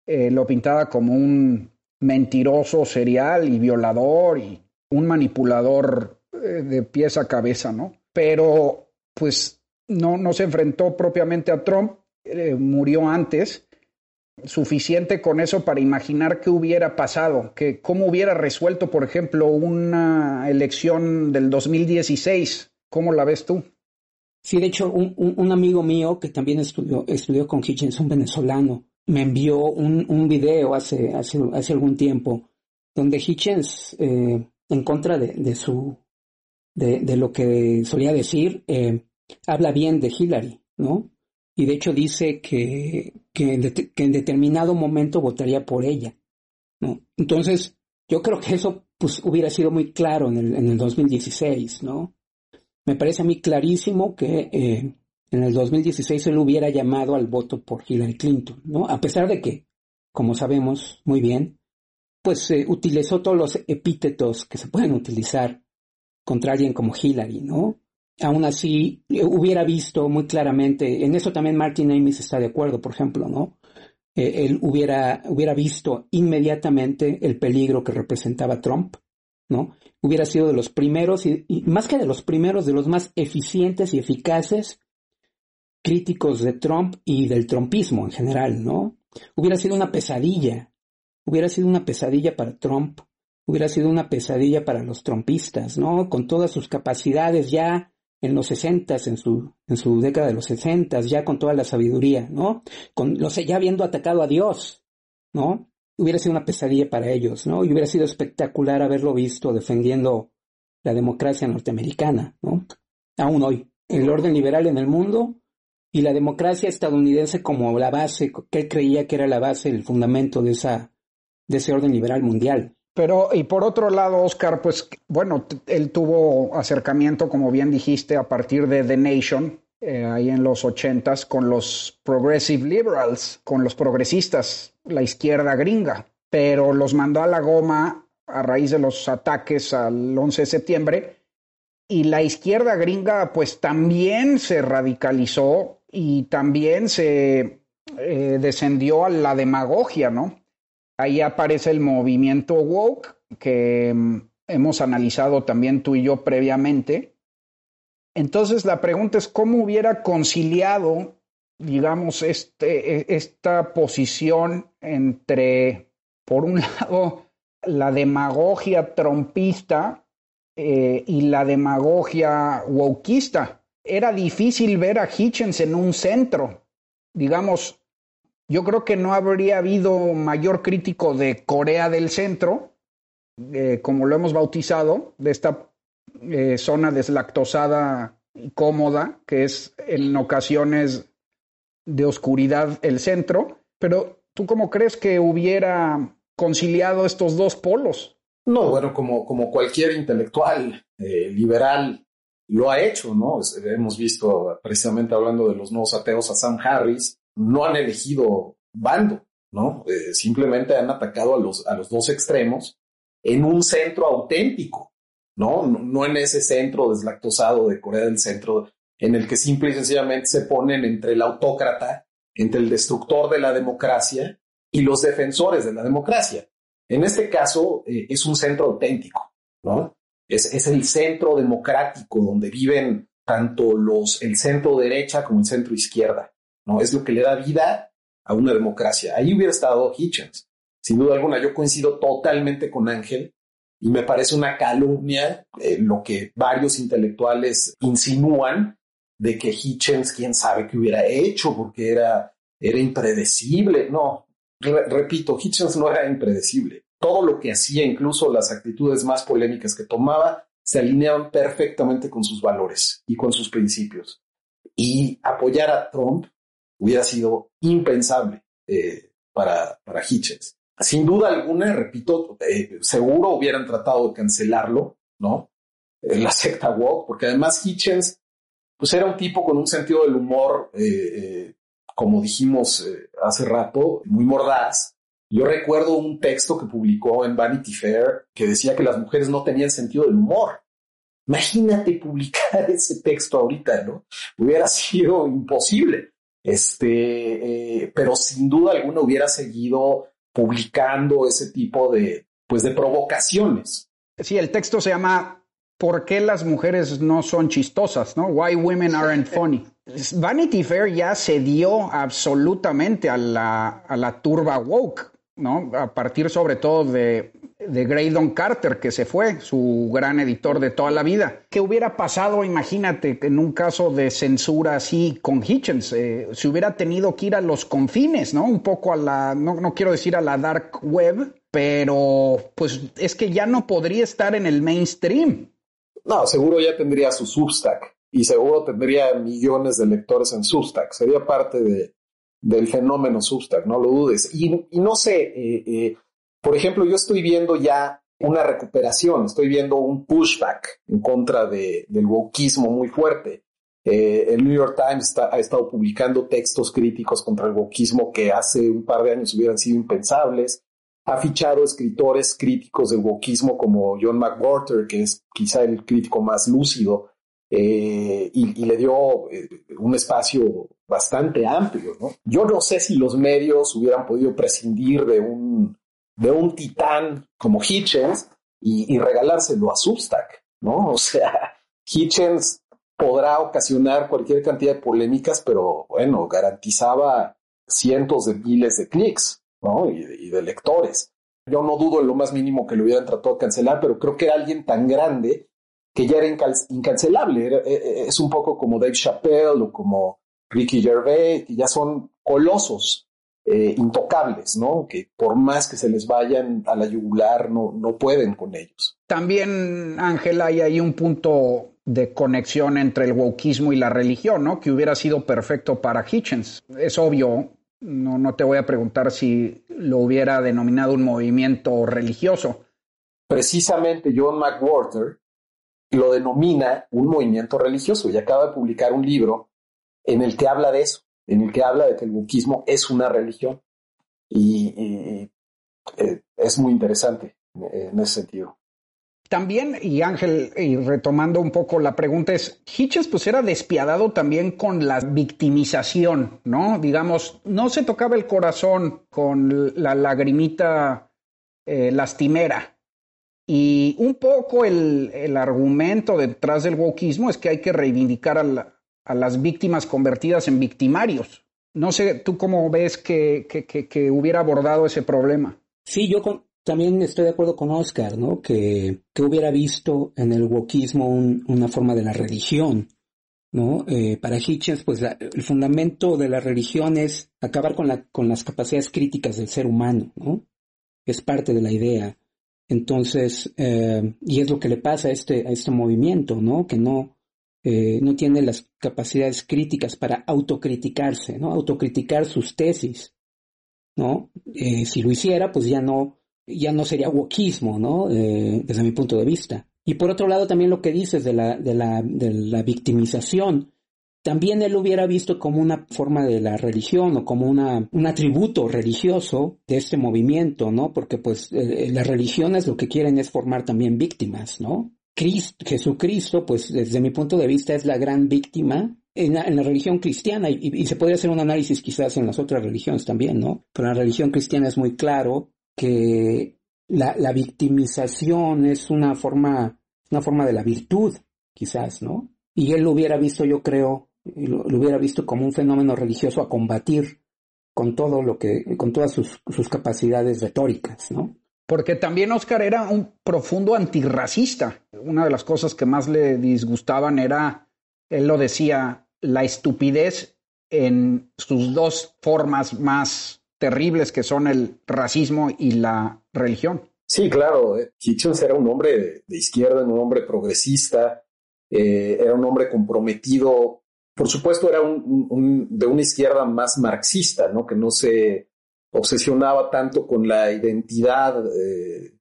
eh, lo pintaba como un mentiroso serial y violador y un manipulador eh, de pies a cabeza, ¿no? Pero pues no, no se enfrentó propiamente a Trump, murió antes, suficiente con eso para imaginar qué hubiera pasado, que cómo hubiera resuelto, por ejemplo, una elección del 2016. ¿Cómo la ves tú? Sí, de hecho, un, un, amigo mío que también estudió, estudió con Hitchens, un venezolano, me envió un, un video hace, hace, hace, algún tiempo donde Hitchens, eh, en contra de, de su, de, de, lo que solía decir, eh, habla bien de Hillary, ¿no? Y de hecho dice que, en determinado momento votaría por ella, ¿no? Entonces, yo creo que eso pues, hubiera sido muy claro en el, en el 2016, ¿no? Me parece a mí clarísimo que eh, en el 2016 él hubiera llamado al voto por Hillary Clinton, ¿no? A pesar de que, como sabemos muy bien, pues eh, utilizó todos los epítetos que se pueden utilizar contra alguien como Hillary, ¿no? Aún así, eh, hubiera visto muy claramente, en eso también Martin Amis está de acuerdo, por ejemplo, ¿no? él hubiera, hubiera visto inmediatamente el peligro que representaba Trump, ¿no? hubiera sido de los primeros, y, más que de los primeros, de los más eficientes y eficaces críticos de Trump y del trumpismo en general, ¿no? Hubiera sido una pesadilla, hubiera sido una pesadilla para Trump, hubiera sido una pesadilla para los trumpistas, ¿no? Con todas sus capacidades ya en los sesentas, en su, en su década de los sesentas, ya con toda la sabiduría, ¿no? Con, los, ya habiendo atacado a Dios, ¿no? hubiera sido una pesadilla para ellos, ¿no? Y hubiera sido espectacular haberlo visto defendiendo la democracia norteamericana, ¿no? Aún hoy, el orden liberal en el mundo y la democracia estadounidense como la base, que él creía que era la base, el fundamento de esa, de ese orden liberal mundial. Pero, y por otro lado, Oscar, pues, bueno, él tuvo acercamiento, como bien dijiste, a partir de The Nation, eh, ahí en los ochentas con los progressive liberals, con los progresistas, la izquierda gringa, pero los mandó a la goma a raíz de los ataques al 11 de septiembre y la izquierda gringa pues también se radicalizó y también se eh, descendió a la demagogia, ¿no? Ahí aparece el movimiento woke que mm, hemos analizado también tú y yo previamente entonces la pregunta es cómo hubiera conciliado, digamos, este, e, esta posición entre, por un lado, la demagogia trompista eh, y la demagogia wokista. Era difícil ver a Hitchens en un centro. Digamos, yo creo que no habría habido mayor crítico de Corea del Centro, eh, como lo hemos bautizado, de esta eh, zona deslactosada y cómoda, que es en ocasiones de oscuridad el centro, pero ¿tú cómo crees que hubiera conciliado estos dos polos? No, bueno, como, como cualquier intelectual eh, liberal lo ha hecho, ¿no? hemos visto, precisamente hablando de los nuevos ateos, a Sam Harris, no han elegido bando, ¿no? Eh, simplemente han atacado a los, a los dos extremos en un centro auténtico, ¿no? No en ese centro deslactosado de Corea del Centro, en el que simple y sencillamente se ponen entre el autócrata, entre el destructor de la democracia y los defensores de la democracia. En este caso, eh, es un centro auténtico, ¿no? Es, es, el centro democrático donde viven tanto los, el centro derecha como el centro izquierda, Es lo que le da vida a una democracia. Ahí hubiera estado Hitchens. Sin duda alguna, yo coincido totalmente con Ángel y me parece una calumnia eh, lo que varios intelectuales insinúan de que Hitchens, quién sabe qué hubiera hecho porque era, era impredecible. No, repito, Hitchens no era impredecible. Todo lo que hacía, incluso las actitudes más polémicas que tomaba, se alineaban perfectamente con sus valores y con sus principios. Y apoyar a Trump hubiera sido impensable eh, para, para Hitchens sin duda alguna, repito, eh, seguro hubieran tratado de cancelarlo, ¿no? la secta woke, porque además Hitchens, pues era un tipo con un sentido del humor, eh, eh, como dijimos hace rato, muy mordaz. Yo recuerdo un texto que publicó en Vanity Fair que decía que las mujeres no tenían sentido del humor. Imagínate publicar ese texto ahorita, ¿no? Hubiera sido imposible. Este, pero sin duda alguna hubiera seguido publicando ese tipo de, pues, de provocaciones. Sí, el texto se llama ¿Por qué las mujeres no son chistosas? ¿no? Why women aren't funny. Vanity Fair ya se dio absolutamente a la, a la turba woke, ¿no? A partir sobre todo de de Graydon Carter, que se fue, su gran editor de toda la vida. ¿Qué hubiera pasado, imagínate, en un caso de censura así con Hitchens? Eh, se hubiera tenido que ir a los confines, ¿no? Un poco a la, no, no quiero decir a la dark web, pero pues es que ya no podría estar en el mainstream. No, seguro ya tendría su Substack y seguro tendría millones de lectores en Substack. Sería parte de, del fenómeno Substack, no lo dudes. Y, no sé, eh, eh, por ejemplo, yo estoy viendo ya una recuperación, estoy viendo un pushback en contra de, del wokismo muy fuerte. Eh, el New York Times ha estado publicando textos críticos contra el wokismo que hace un par de años hubieran sido impensables. Ha fichado escritores críticos del wokismo como John McWhorter, que es quizá el crítico más lúcido, y, y, le dio un espacio bastante amplio. ¿no? Yo no sé si los medios hubieran podido prescindir de un, de un titán como Hitchens y, regalárselo a Substack, ¿no? O sea, Hitchens podrá ocasionar cualquier cantidad de polémicas, pero bueno, garantizaba cientos de miles de clics, ¿no? Y, de lectores. Yo no dudo en lo más mínimo que lo hubieran tratado de cancelar, pero creo que era alguien tan grande que ya era incancelable. E, e, es un poco como Dave Chappelle o como Ricky Gervais, que ya son colosos eh, intocables, ¿no? Que por más que se les vayan a la yugular, no, no pueden con ellos. También, Ángela, hay ahí un punto de conexión entre el wokismo y la religión, ¿no? Que hubiera sido perfecto para Hitchens. Es obvio, no, no te voy a preguntar si lo hubiera denominado un movimiento religioso. Precisamente John McWhorter lo denomina un movimiento religioso y acaba de publicar un libro en el que habla de eso, en el que habla de que el buquismo es una religión. Y, eh, es muy interesante en ese sentido. También, y Ángel, y retomando un poco la pregunta, es, Hitchens pues era despiadado también con la victimización, ¿no? Digamos, no se tocaba el corazón con la lagrimita eh, lastimera. Y un poco el, el, argumento detrás del wokismo es que hay que reivindicar a la, a las víctimas convertidas en victimarios. No sé, ¿tú cómo ves que, que, hubiera abordado ese problema? Sí, yo también estoy de acuerdo con Oscar, ¿no? Que, que hubiera visto en el wokismo una forma de la religión, ¿no? Eh, para Hitchens, pues el fundamento de la religión es acabar con, la, con las capacidades críticas del ser humano, ¿no? Es parte de la idea. Entonces, eh, y es lo que le pasa a este, a este movimiento, ¿no? Que no, eh, no tiene las capacidades críticas para autocriticarse, ¿no? Autocriticar sus tesis, ¿no? Eh, si lo hiciera, pues ya no, ya no sería wokismo, ¿no? Eh, desde mi punto de vista. Y por otro lado, también lo que dices de la, de la, de la victimización, también él lo hubiera visto como una forma de la religión o como una, un atributo religioso de este movimiento, ¿no? Porque pues las religiones lo que quieren es formar también víctimas, ¿no? Jesucristo, pues desde mi punto de vista es la gran víctima en la, religión cristiana y, se podría hacer un análisis quizás en las otras religiones también, ¿no? Pero en la religión cristiana es muy claro que la, victimización es una forma, una forma de la virtud, quizás, ¿no? Y él lo hubiera visto, yo creo, lo, hubiera visto como un fenómeno religioso a combatir con todo lo que, con todas sus capacidades retóricas, ¿no? Porque también Oscar era un profundo antirracista. Una de las cosas que más le disgustaban era, él lo decía, la estupidez en sus dos formas más terribles que son el racismo y la religión. Sí, claro. Eh, Hitchens era un hombre de izquierda, un hombre progresista, eh, era un hombre comprometido. Por supuesto, era de una izquierda más marxista, ¿no? Que no se obsesionaba tanto con la identidad, eh,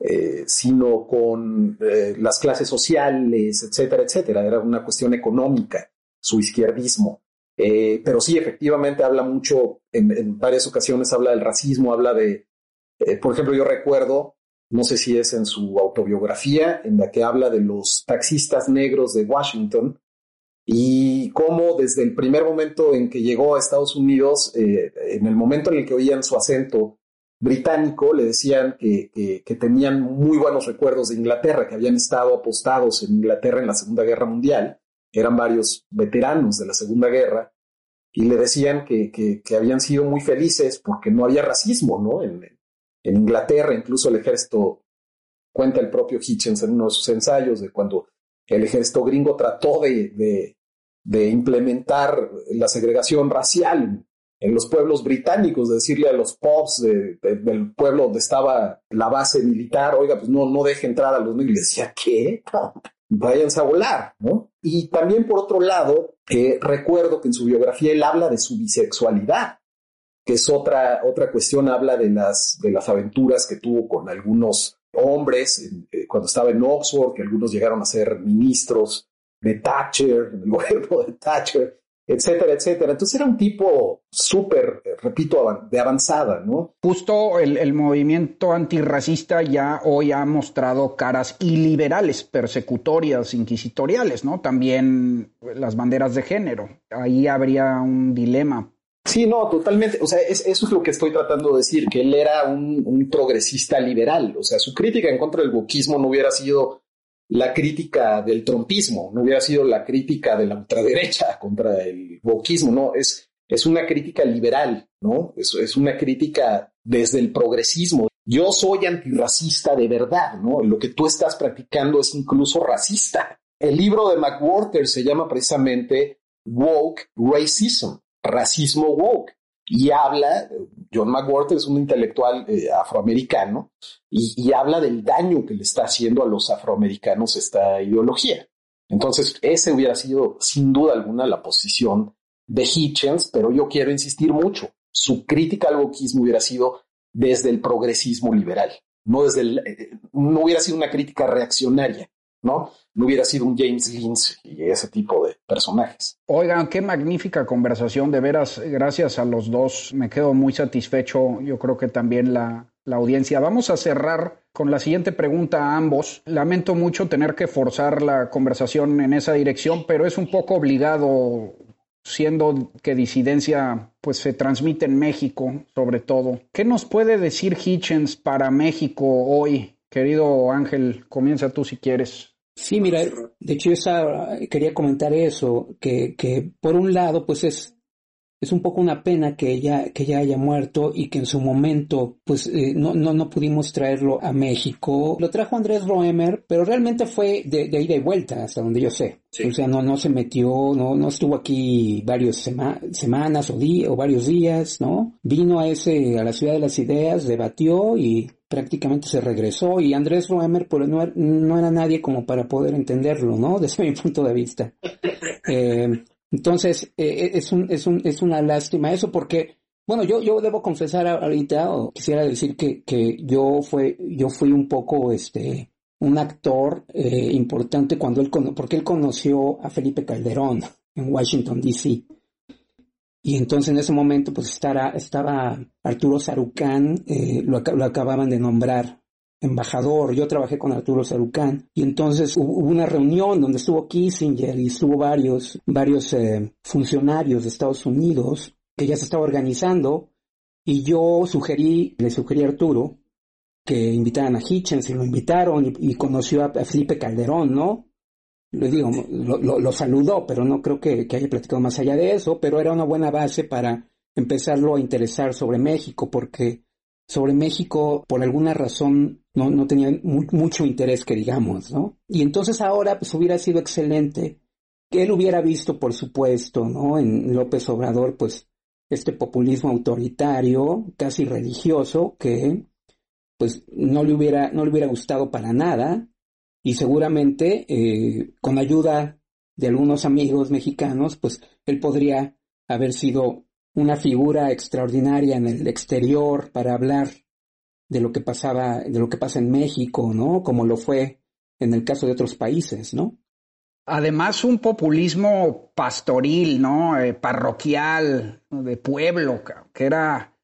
eh, sino con eh, las clases sociales, etcétera, etcétera. Era una cuestión económica, su izquierdismo. pero sí, efectivamente habla mucho, en, varias ocasiones habla del racismo, habla de, por ejemplo, yo recuerdo, no sé si es en su autobiografía, en la que habla de los taxistas negros de Washington, y cómo desde el primer momento en que llegó a Estados Unidos, eh, en el momento en el que oían su acento británico, le decían que, que, tenían muy buenos recuerdos de Inglaterra, que habían estado apostados en Inglaterra en la Segunda Guerra Mundial, eran varios veteranos de la Segunda Guerra, y le decían que, que habían sido muy felices porque no había racismo ¿no? En, en Inglaterra, incluso el ejército, cuenta el propio Hitchens en uno de sus ensayos de cuando el ejército gringo trató de, de, implementar la segregación racial en los pueblos británicos, de decirle a los pubs del pueblo donde estaba la base militar, oiga, pues no, no deje entrar a los niños. Y decía, ¿qué? Váyanse a volar, ¿no? Y también, por otro lado, eh, recuerdo que en su biografía él habla de su bisexualidad, que es otra, otra cuestión, habla de las, de las aventuras que tuvo con algunos hombres eh, cuando estaba en Oxford, que algunos llegaron a ser ministros de Thatcher, del gobierno de Thatcher, etcétera, etcétera. Entonces era un tipo súper, eh, repito, de avanzada, ¿no? Justo el, el, movimiento antirracista ya hoy ha mostrado caras iliberales, persecutorias, inquisitoriales, ¿no? También las banderas de género. Ahí habría un dilema Sí, no, totalmente. O sea, eso es lo que estoy tratando de decir, que él era un, progresista liberal. O sea, su crítica en contra del wokismo no hubiera sido la crítica del trompismo, no hubiera sido la crítica de la ultraderecha contra el wokismo, no, es, es una crítica liberal, ¿no? Es, es una crítica desde el progresismo. Yo soy antirracista de verdad, ¿no? Lo que tú estás practicando es incluso racista. El libro de McWhorter se llama precisamente Woke Racism racismo woke. Y habla, John McWhorter es un intelectual eh, afroamericano, y, habla del daño que le está haciendo a los afroamericanos esta ideología. Entonces, ese hubiera sido sin duda alguna la posición de Hitchens, pero yo quiero insistir mucho. Su crítica al wokismo hubiera sido desde el progresismo liberal, no desde el, eh, no hubiera sido una crítica reaccionaria, ¿no? No hubiera sido un James Lynch y ese tipo de personajes. Oigan, qué magnífica conversación, de veras, gracias a los dos, me quedo muy satisfecho, yo creo que también la, la audiencia. Vamos a cerrar con la siguiente pregunta a ambos. Lamento mucho tener que forzar la conversación en esa dirección, pero es un poco obligado siendo que disidencia pues se transmite en México sobre todo. ¿Qué nos puede decir Hitchens para México hoy? Querido Ángel, comienza tú si quieres. Sí, mira, de hecho yo quería comentar eso, que, que por un lado, pues es es un poco una pena que ella, que ella haya muerto y que en su momento pues eh, no, no, no pudimos traerlo a México. Lo trajo Andrés Roemer, pero realmente fue de, de ida y vuelta, hasta donde yo sé. O sea, no, no se metió, no, no estuvo aquí varias semanas o, o varios días, ¿no? Vino a ese, a la Ciudad de las Ideas, debatió y prácticamente se regresó y Andrés Roemer pues, no, no, era nadie como para poder entenderlo, ¿no? Desde mi punto de vista. Eh, entonces, eh, eh, es, un, es, un, es una lástima eso porque, bueno, yo, yo debo confesar ahorita, o quisiera decir que, que yo, fue, yo fui un poco, este, un actor eh, importante cuando él, porque él conoció a Felipe Calderón en Washington, D.C. Y entonces en ese momento pues estaba, estaba Arturo Sarucán, lo, lo, acababan de nombrar embajador, yo trabajé con Arturo Sarucán y entonces hubo una reunión donde estuvo Kissinger y estuvo varios, varios eh, funcionarios de Estados Unidos que ya se estaba organizando y yo sugerí, le sugerí a Arturo que invitaran a Hitchens y lo invitaron y, conoció a, Felipe Calderón, ¿no? Le digo, lo, lo, saludó, pero no creo que, que haya platicado más allá de eso, pero era una buena base para empezarlo a interesar sobre México porque sobre México por alguna razón no, no tenían mucho interés que digamos, ¿no? Y entonces ahora pues hubiera sido excelente que él hubiera visto, por supuesto, ¿no? En López Obrador, pues este populismo autoritario, casi religioso, que pues no le hubiera, no le hubiera gustado para nada y seguramente eh, con ayuda de algunos amigos mexicanos, pues él podría haber sido una figura extraordinaria en el exterior para hablar de lo que pasaba, de lo que pasa en México, ¿no? Como lo fue en el caso de otros países, ¿no? Además, un populismo pastoril, ¿no? Eh, parroquial, de pueblo, que era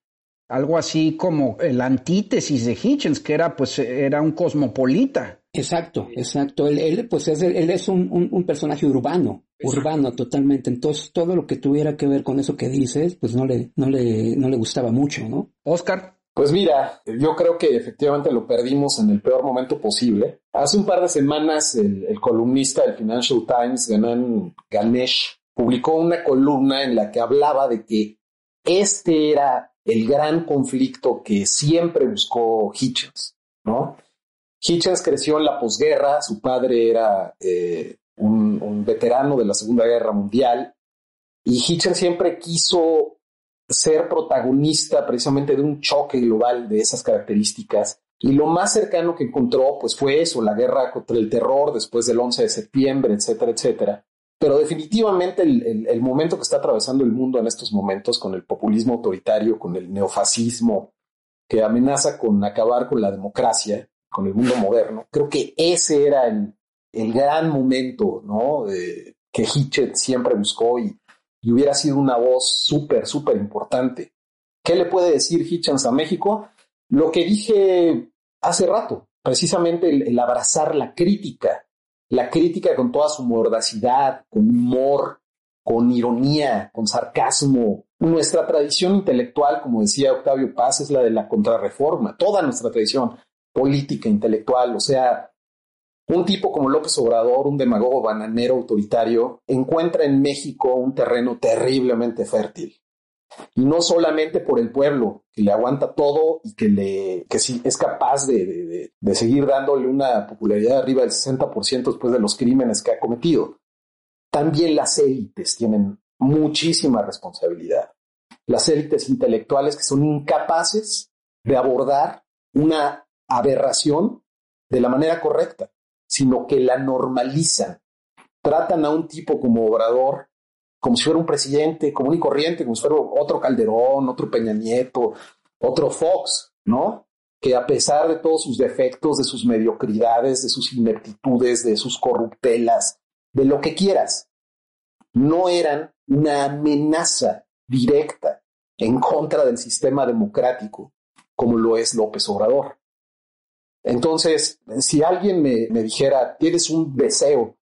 algo así como el antítesis de Hitchens, que era, pues, era un cosmopolita. Exacto, exacto. Él, pues, es, él es un, un, personaje urbano, urbano totalmente. Entonces, todo lo que tuviera que ver con eso que dices, pues, no le, no le, no le gustaba mucho, ¿no? Oscar. Pues mira, yo creo que efectivamente lo perdimos en el peor momento posible. Hace un par de semanas el, columnista del Financial Times, Ganan Ganesh, publicó una columna en la que hablaba de que este era el gran conflicto que siempre buscó Hitchens, ¿no? Hitchens creció en la posguerra, su padre era eh, un, un, veterano de la Segunda Guerra Mundial y Hitchens siempre quiso ser protagonista precisamente de un choque global de esas características y lo más cercano que encontró pues fue eso, la guerra contra el terror después del 11 de septiembre, etcétera, etcétera. Pero definitivamente el, momento que está atravesando el mundo en estos momentos con el populismo autoritario, con el neofascismo que amenaza con acabar con la democracia, con el mundo moderno, creo que ese era el, gran momento ¿no? Eh, que Hitchens siempre buscó y, y hubiera sido una voz súper, súper importante. ¿Qué le puede decir Hitchens a México? Lo que dije hace rato, precisamente el, el abrazar la crítica, la crítica con toda su mordacidad, con humor, con ironía, con sarcasmo. Nuestra tradición intelectual, como decía Octavio Paz, es la de la contrarreforma, toda nuestra tradición política, intelectual, o sea, un tipo como López Obrador, un demagogo bananero autoritario, encuentra en México un terreno terriblemente fértil. Y no solamente por el pueblo, que le aguanta todo y que, sí, es capaz de, de, de seguir dándole una popularidad arriba del 60% después de los crímenes que ha cometido. También las élites tienen muchísima responsabilidad. Las élites intelectuales que son incapaces de abordar una aberración de la manera correcta, sino que la normalizan. Tratan a un tipo como Obrador como si fuera un presidente común y corriente, como si fuera otro Calderón, otro Peña Nieto, otro Fox, ¿no? Que a pesar de todos sus defectos, de sus mediocridades, de sus ineptitudes, de sus corruptelas, de lo que quieras, no eran una amenaza directa en contra del sistema democrático como lo es López Obrador. Entonces, si alguien me, dijera, tienes un deseo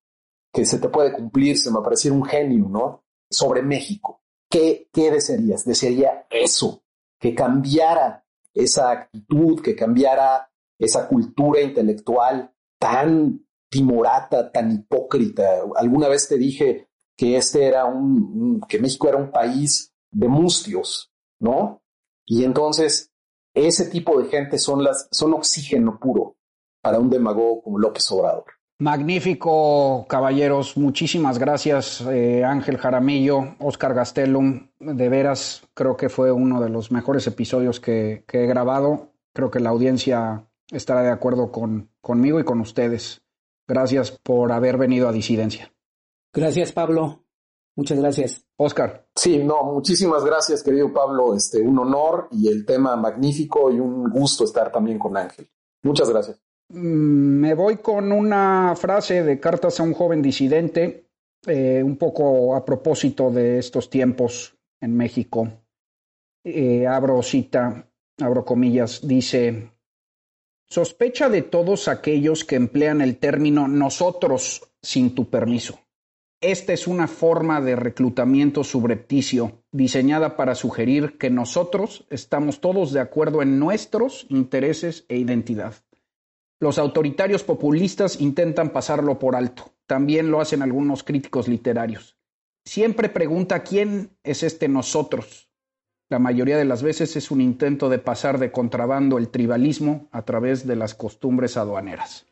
que se te puede cumplir, se me pareciera un genio, ¿no? sobre México. ¿Qué, ¿Qué desearías? Desearía eso, que cambiara esa actitud, que cambiara esa cultura intelectual tan timorata, tan hipócrita. Alguna vez te dije que este era un, que México era un país de mustios, ¿no? Y entonces ese tipo de gente son las, son oxígeno puro para un demagogo como López Obrador. Magnífico, caballeros. Muchísimas gracias, eh, Ángel Jaramillo, Oscar Gastelum. De veras, creo que fue uno de los mejores episodios que, que he grabado. Creo que la audiencia estará de acuerdo con, conmigo y con ustedes. Gracias por haber venido a Disidencia. Gracias, Pablo. Muchas gracias. Oscar. Sí, no, muchísimas gracias, querido Pablo. Este, un honor y el tema magnífico y un gusto estar también con Ángel. Muchas gracias. Me voy con una frase de Cartas a un joven disidente, eh, un poco a propósito de estos tiempos en México. Eh, abro cita, abro comillas, dice, sospecha de todos aquellos que emplean el término nosotros sin tu permiso. Esta es una forma de reclutamiento subrepticio diseñada para sugerir que nosotros estamos todos de acuerdo en nuestros intereses e identidad. Los autoritarios populistas intentan pasarlo por alto. También lo hacen algunos críticos literarios. Siempre pregunta quién es este nosotros. La mayoría de las veces es un intento de pasar de contrabando el tribalismo a través de las costumbres aduaneras.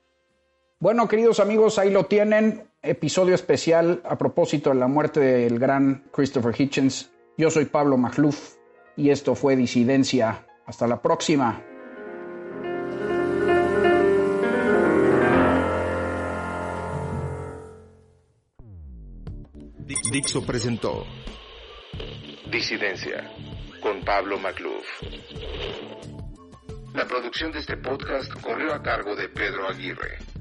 Bueno, queridos amigos, ahí lo tienen. Episodio especial a propósito de la muerte del gran Christopher Hitchens. Yo soy Pablo Magluf y esto fue Disidencia. Hasta la próxima. Dixo presentó Disidencia con Pablo Macluf. La producción de este podcast corrió a cargo de Pedro Aguirre.